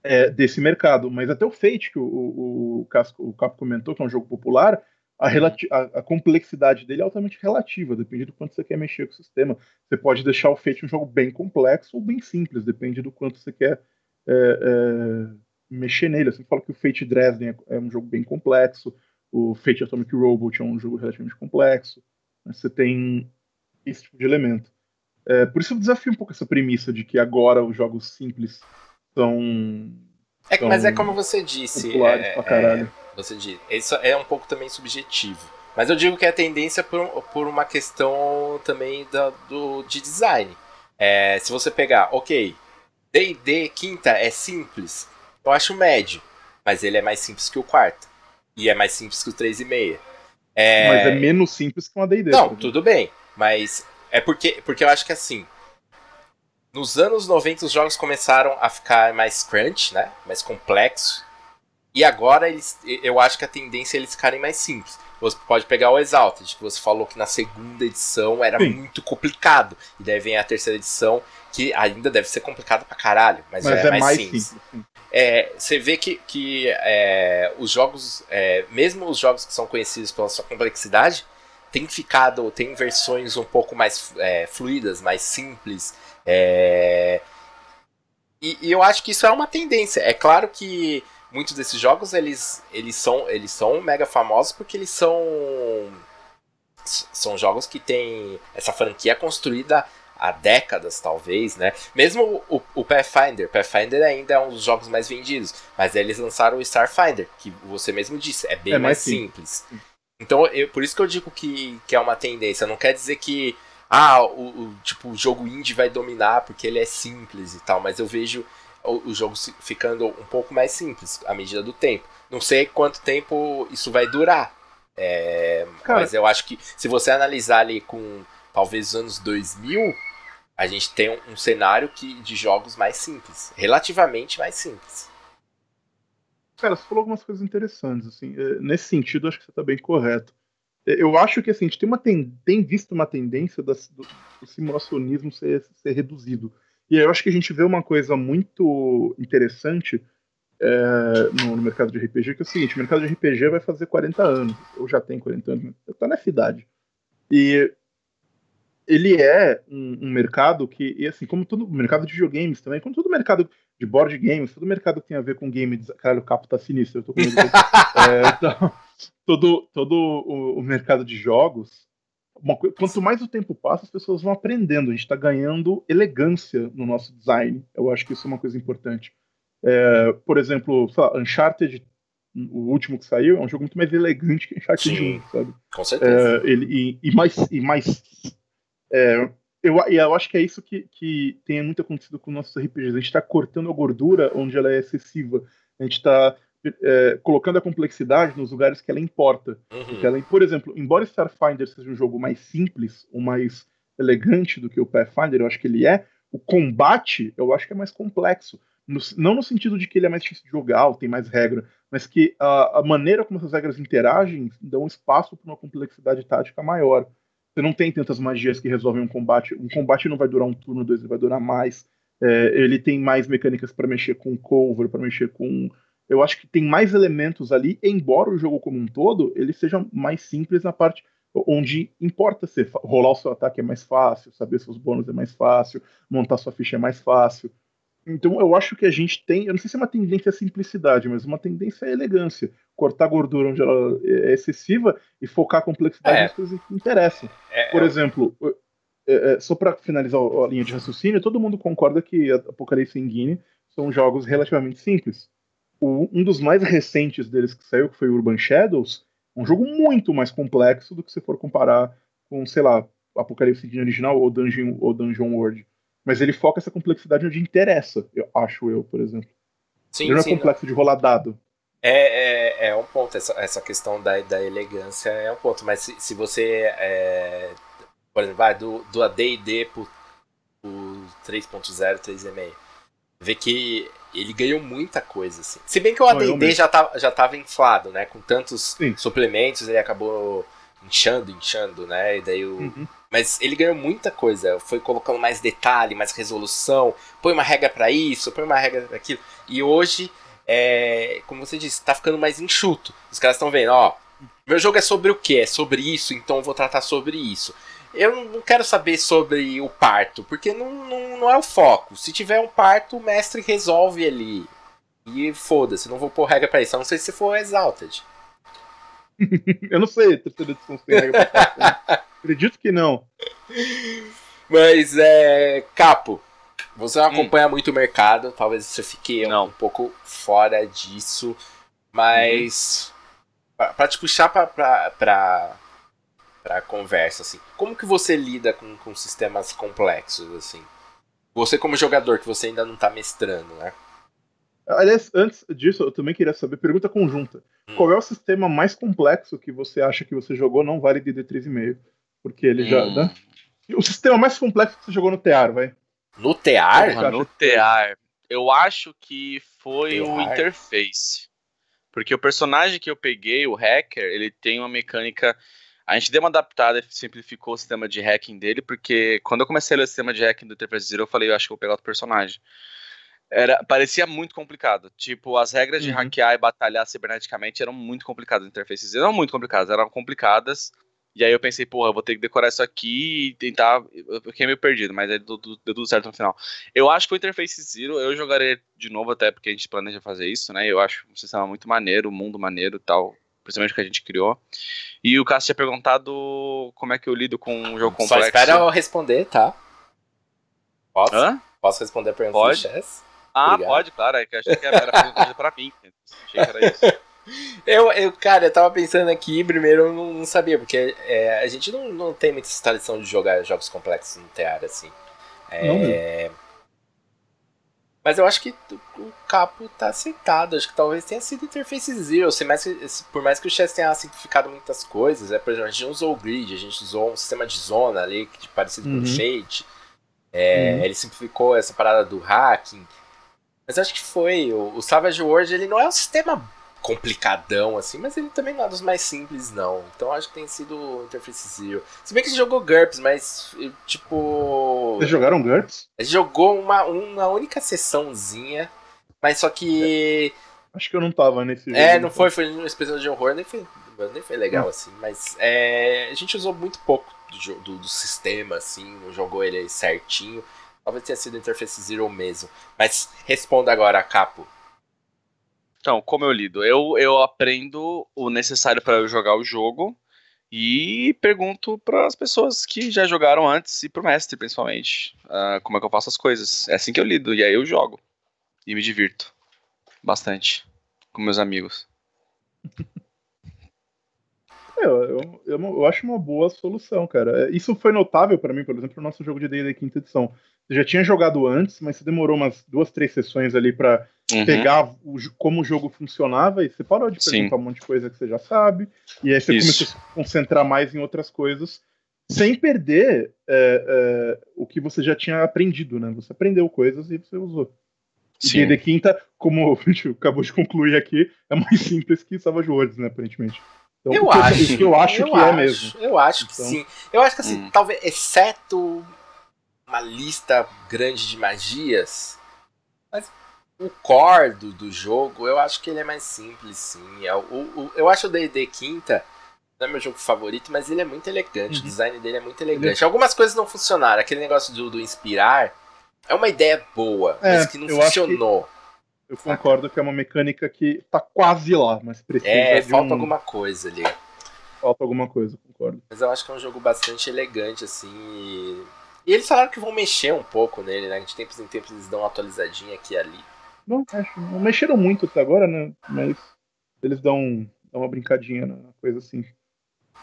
é, desse mercado. Mas até o Fate, que o, o, o, Capo comentou, que é um jogo popular, a, a, a, complexidade dele é altamente relativa, depende do quanto você quer mexer com o sistema. Você pode deixar o Fate um jogo bem complexo ou bem simples, depende do quanto você quer é, é, mexer nele. Você fala que o Fate Dresden é, é, um jogo bem complexo, o Fate Atomic Robot é um jogo relativamente complexo. Você tem esse tipo de elemento. É, por isso eu desafio um pouco essa premissa de que agora os jogos simples são. É, são mas é como você disse. É, pra caralho. É, você disse. Isso é um pouco também subjetivo. Mas eu digo que é a tendência por, por uma questão também da, do, de design. É, se você pegar, ok, DD quinta é simples, eu acho médio, mas ele é mais simples que o quarto. E é mais simples que o 3,5. É... Mas é menos simples que uma DD. Não, tudo bem. Mas é porque, porque eu acho que assim, nos anos 90 os jogos começaram a ficar mais crunch, né? Mais complexo. E agora eles, eu acho que a tendência é eles ficarem mais simples. Você pode pegar o Exalted, que você falou que na segunda edição era Sim. muito complicado. E daí vem a terceira edição, que ainda deve ser complicado pra caralho, mas, mas é, é, mais, mais simples. simples. É, você vê que, que é, os jogos, é, mesmo os jogos que são conhecidos pela sua complexidade, tem ficado, tem versões um pouco mais é, fluidas, mais simples, é... E, e, eu acho que isso é uma tendência. É claro que muitos desses jogos eles, eles, são, eles são mega famosos porque eles são são jogos que têm essa franquia construída há décadas, talvez, né? Mesmo o, o Pathfinder, Pathfinder ainda é um dos jogos mais vendidos, mas eles lançaram o Starfinder, que você mesmo disse, é bem é mais, mais simples. simples. Então, eu, por isso que eu digo que, que é uma tendência. Não quer dizer que ah, o, o, tipo, o jogo indie vai dominar porque ele é simples e tal, mas eu vejo o, o jogo ficando um pouco mais simples à medida do tempo. Não sei quanto tempo isso vai durar. É, mas eu acho que se você analisar ali com talvez os anos 2000, a gente tem um, um cenário que, de jogos mais simples, relativamente mais simples. Cara, você falou algumas coisas interessantes, assim, é, nesse sentido acho que você está bem correto. Eu acho que assim, a gente tem, uma ten, tem visto uma tendência do, do, simulacionismo ser, ser reduzido. E aí eu acho que a gente vê uma coisa muito interessante é, no, no, mercado de RPG, que é o seguinte, o mercado de RPG vai fazer 40 anos, ou já tem 40 anos, está nessa idade. E ele é um, um, mercado que, assim, como todo mercado de videogames também, como todo mercado de board games, todo mercado que tem a ver com game, caralho, o capo tá sinistro, eu tô com medo. é, então, todo, todo o, o mercado de jogos, quanto mais o tempo passa, as pessoas vão aprendendo. A gente está ganhando elegância no nosso design. Eu acho que isso é uma coisa importante. É, por exemplo, lá, Uncharted, o último que saiu, é um jogo muito mais elegante que Uncharted Sim, 1, sabe? Com certeza. É, ele, e, e, mais, e mais é, eu, eu acho que é isso que, que tem muito acontecido com nossos RPGs. A gente está cortando a gordura onde ela é excessiva. A gente está é, colocando a complexidade nos lugares que ela importa. Uhum. Ela, por exemplo, embora Starfinder seja um jogo mais simples, ou mais elegante do que o Pathfinder, eu acho que ele é, o combate eu acho que é mais complexo. No, não no sentido de que ele é mais difícil de jogar, ou tem mais regra, mas que a, a maneira como essas regras interagem dão espaço para uma complexidade tática maior. Você não tem tantas magias que resolvem um combate. Um combate não vai durar um turno, dois, ele vai durar mais. É, ele tem mais mecânicas para mexer com cover, para mexer com eu acho que tem mais elementos ali, embora o jogo como um todo ele seja mais simples na parte onde importa ser rolar o seu ataque é mais fácil, saber seus bônus é mais fácil, montar sua ficha é mais fácil. Então eu acho que a gente tem, eu não sei se é uma tendência à simplicidade, mas uma tendência à elegância. Cortar gordura onde ela é excessiva e focar a complexidade é. nas coisas que interessam. É, Por é exemplo, é, é, só para finalizar a linha de raciocínio, todo mundo concorda que Apocalipse e Engine são jogos relativamente simples o, um dos mais recentes deles que saiu, que foi Urban Shadows, um jogo muito mais complexo do que se for comparar com, sei lá, Apocalipse de original ou Dungeon, ou Dungeon World. Mas ele foca essa complexidade onde interessa, eu acho eu, por exemplo. Sim, ele não é sim, complexo não. de rolar dado. É, é, é, um ponto, essa, essa questão da, da elegância é um ponto, mas se, se você, é, por exemplo, vai do, do AD&D pro, pro 3.0, 3.5, vê que ele ganhou muita coisa, assim. Se bem que o AD&D já, tá, já tava inflado, né? Com tantos Sim. suplementos, ele acabou inchando, inchando, né? E daí o. Uhum. Mas ele ganhou muita coisa, foi colocando mais detalhe, mais resolução, põe uma regra para isso, põe uma regra para aquilo. E hoje, é, como você disse, tá ficando mais enxuto. Os caras estão vendo, ó, meu jogo é sobre o que? É sobre isso, então eu vou tratar sobre isso. Eu não quero saber sobre o parto, porque não, não, não é o foco. Se tiver um parto, o mestre resolve ali. E foda-se, não vou pôr regra pra isso. A não sei se for Exalted. eu não sei, terceira edição sem regra? Acredito que não. Mas é. Capo, você não hum. acompanha hum. muito o mercado, talvez você fique não. um pouco fora disso. Mas. Uhum. Pra, te puxar pra, pra, pra, pra conversa, assim. Como que você lida com, com sistemas complexos, assim? Você como jogador, que você ainda não tá mestrando, né? Aliás, antes disso, eu também queria saber, pergunta conjunta. Hum. Qual é o sistema mais complexo que você acha que você jogou não vale DD 3,5? Porque ele hum. já. Né? O sistema mais complexo que você jogou no TEAR, vai? No TEAR? no TEAR. Eu acho que foi o Interface. Porque o personagem que eu peguei, o hacker, ele tem uma mecânica. A gente deu uma adaptada e simplificou o sistema de hacking dele, porque quando eu comecei a ler o sistema de hacking do Interface Zero, eu falei, eu acho que vou pegar outro personagem. Era, parecia muito complicado. Tipo, as regras de uhum. hackear e batalhar ciberneticamente eram muito complicadas no Interface Zero. Não muito complicadas, eram complicadas. E aí eu pensei, porra, eu vou ter que decorar isso aqui e tentar. Eu fiquei meio perdido, mas aí deu, deu, tudo certo no final. Eu acho que o Interface Zero eu jogarei de novo, até porque a gente planeja fazer isso, né? Eu acho um sistema muito maneiro, um mundo maneiro e tal. Principalmente o que a gente criou. E o Cássio tinha perguntado como é que eu lido com um jogo complexo. Só espera eu responder, tá? Posso? Hã? Posso responder a pergunta pode? do Chess? Ah, Obrigado. pode, claro. É que eu achei que era pergunta pra mim. Achei que era isso. Eu, eu, cara, eu tava pensando aqui, primeiro eu não, sabia, porque é, a gente não, não tem muita tradição de jogar jogos complexos no teatro, assim. É, mas eu acho que o capo tá aceitado, acho que talvez tenha sido Interface Zero, assim, mais que, por mais que o Chess tenha simplificado muitas coisas, é, por exemplo, a gente usou o grid, a gente usou um sistema de zona ali, que parecido uhum. com o Shade, é, uhum. ele simplificou essa parada do hacking, mas acho que foi, o, o Savage World ele não é um sistema complicadão, assim, mas ele também não é dos mais simples, não. Então acho que tem sido Interface Zero. Se bem que ele jogou GURPS, mas, tipo. Vocês jogaram GURPS? Ele jogou uma, uma única sessãozinha, mas só que. Acho que eu não tava nesse jogo. É, não foi, foi no especial de horror, nem foi, nem foi legal, hum. assim, mas é, a gente usou muito pouco do, do, do sistema, assim, não jogou ele certinho. Talvez tenha sido Interface Zero mesmo. Mas responda agora, Capo. Então, como eu lido? Eu, eu aprendo o necessário para eu jogar o jogo e pergunto para as pessoas que já jogaram antes e pro mestre, principalmente, uh, como é que eu faço as coisas. É assim que eu lido, e aí eu jogo. E me divirto bastante com meus amigos. É, eu, eu, eu, eu, acho uma boa solução, cara. Isso foi notável para mim, por exemplo, no nosso jogo de D&D quinta edição. Você já tinha jogado antes, mas você demorou umas duas, três sessões ali para uhum. pegar o, como o jogo funcionava e você parou de perguntar Sim. um monte de coisa que você já sabe. E aí você Isso. começou a se concentrar mais em outras coisas, sem perder é, é, o que você já tinha aprendido, né? Você aprendeu coisas e você usou. Sim. D&D Quinta, como a gente acabou de concluir aqui, é mais simples que Savage Worlds, né, aparentemente. Então, eu, acho, eu acho eu que é acho, é mesmo. Eu acho que então... sim. Eu acho que assim, hum. talvez, exceto uma lista grande de magias, mas o core do, do jogo, eu acho que ele é mais simples, sim. É, o, o, eu acho o D&D Quinta não é meu jogo favorito, mas ele é muito elegante. Uhum. O design dele é muito elegante. Algumas coisas não funcionaram. Aquele negócio do, do inspirar é uma ideia boa, é, mas que não funcionou. Que eu concordo que é uma mecânica que tá quase lá, mas precisa. É, falta um... alguma coisa ali. Falta alguma coisa, concordo. Mas eu acho que é um jogo bastante elegante, assim. E e eles falaram que vão mexer um pouco nele, né? De tempos em tempos eles dão uma atualizadinha aqui e ali. Não, acho. Não mexeram muito até agora, né? Mas eles dão, dão uma brincadinha na coisa assim.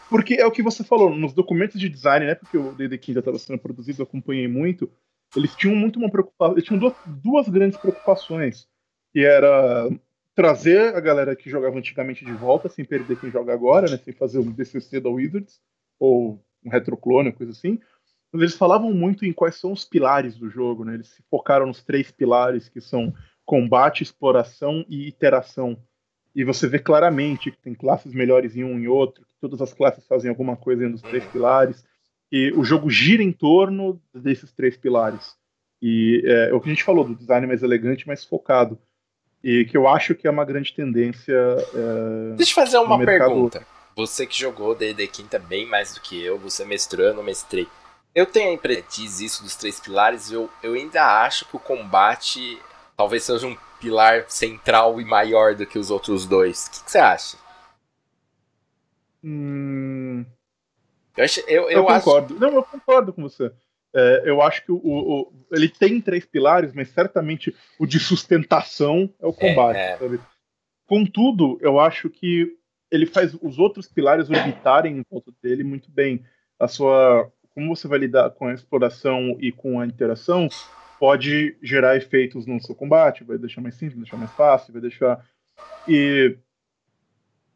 Porque é o que você falou, nos documentos de design, né? Porque o DD já estava sendo produzido, eu acompanhei muito. Eles tinham muito uma preocupação. Eles tinham duas, duas grandes preocupações. Que era trazer a galera que jogava antigamente de volta, sem perder quem joga agora, né? Sem fazer um DCC da Wizards, ou um retroclone, coisa assim eles falavam muito em quais são os pilares do jogo, né? Eles se focaram nos três pilares que são combate, exploração e iteração. e você vê claramente que tem classes melhores em um e outro, que todas as classes fazem alguma coisa dos três pilares, e o jogo gira em torno desses três pilares. E é, é, o que a gente falou do design mais elegante, mais focado. E que eu acho que é uma grande tendência. É, Deixa eu fazer uma pergunta. Você que jogou D&D Quinta bem mais do que eu, você mestrou, eu não mestrei. Eu tenho a impressão isso dos três pilares, eu, eu ainda acho que o combate talvez seja um pilar central e maior do que os outros dois. O que, que você acha? Hum... Eu, acho, eu, eu, eu concordo. Acho... Não, eu concordo com você. É, eu acho que o, o, ele tem três pilares, mas certamente o de sustentação é o combate. É, é. Contudo, eu acho que ele faz os outros pilares orbitarem em volta dele muito bem. A sua, como você vai lidar com a exploração e com a interação, pode gerar efeitos no seu combate, vai deixar mais simples, vai deixar mais fácil, vai deixar. E,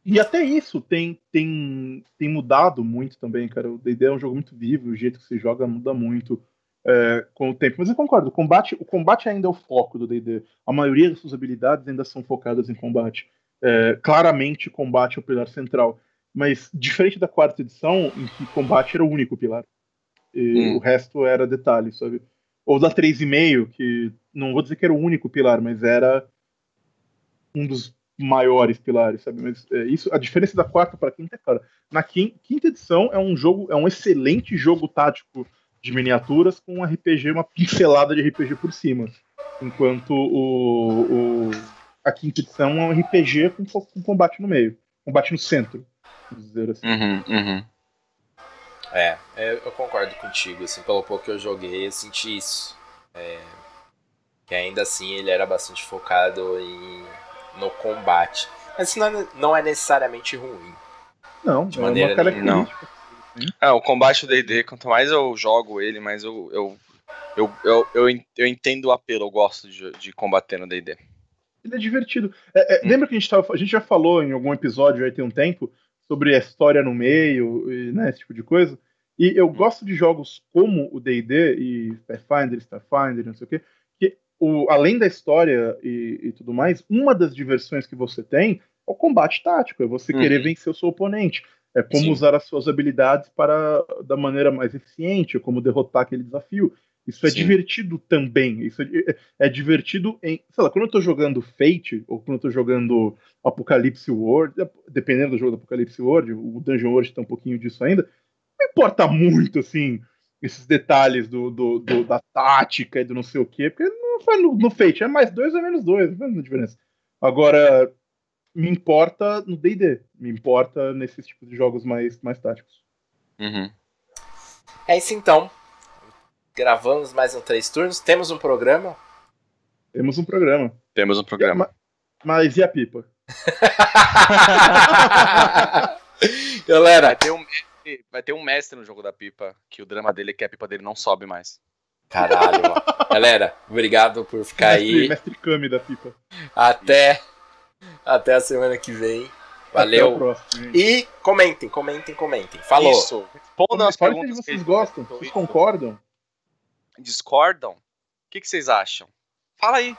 e até isso tem, tem, tem mudado muito também, cara. O DD é um jogo muito vivo, o jeito que se joga muda muito é, com o tempo. Mas eu concordo, o combate, o combate ainda é o foco do DD. A maioria das suas habilidades ainda são focadas em combate. É, claramente, combate é o pilar central. Mas diferente da quarta edição, em que combate era o único pilar. E hum. o resto era detalhe, sabe? ou da 3,5, que não vou dizer que era o único pilar, mas era um dos maiores pilares, sabe? Mas é, isso, a diferença da quarta para a quinta é clara. Na quinta, quinta edição é um jogo, é um excelente jogo tático de miniaturas com um RPG, uma pincelada de RPG por cima. Enquanto o, o a quinta edição é um RPG com, com combate no meio, combate no centro, vamos dizer assim. Uhum, uhum. É, é, eu concordo contigo, assim, pelo pouco que eu joguei, eu senti isso. É, que ainda assim ele era bastante focado em, no combate. Mas isso não é, não é necessariamente ruim. Não, de é maneira uma não. É, o combate do D&D, quanto mais eu jogo ele, mais eu, eu, eu, eu, eu, eu entendo o apelo, eu gosto de, de combater no D&D. Ele é divertido. É, é, hum. Lembra que a gente, tava, a gente já falou em algum episódio aí tem um tempo sobre a história no meio, e, né, esse tipo de coisa. E eu gosto de jogos como o D&D e Pathfinder, Starfinder, não sei o quê, que o, além da história e, e, tudo mais, uma das diversões que você tem é o combate tático, é você uhum. querer vencer o seu oponente. É como Sim. usar as suas habilidades para da maneira mais eficiente, como derrotar aquele desafio. Isso é Sim. divertido também. Isso é, é, divertido em. Sei lá, quando eu tô jogando Fate, ou quando eu tô jogando Apocalipse World, dependendo do jogo do Apocalipse World, o Dungeon World tem um pouquinho disso ainda, não importa muito, assim, esses detalhes do, do, do da tática e do não sei o quê, porque não faz no, no Fate, é mais dois ou menos dois, não faz diferença. Agora, me importa no DD, me importa nesses tipos de jogos mais, mais táticos. Uhum. É isso então. Gravamos mais um Três Turnos. Temos um programa? Temos um programa. Temos um programa. Mas e a pipa? Galera, vai ter, um, vai ter um mestre no jogo da pipa, que o drama dele é que a pipa dele não sobe mais. Caralho, mano. Galera, obrigado por ficar mestre, aí. Mestre Kami da pipa. Até, até a semana que vem. Valeu. E comentem, comentem, comentem. Falou. Isso. Respondam as perguntas que vocês gostam. Vocês concordam? Discordam, o que, que vocês acham? Fala aí.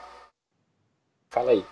Fala aí.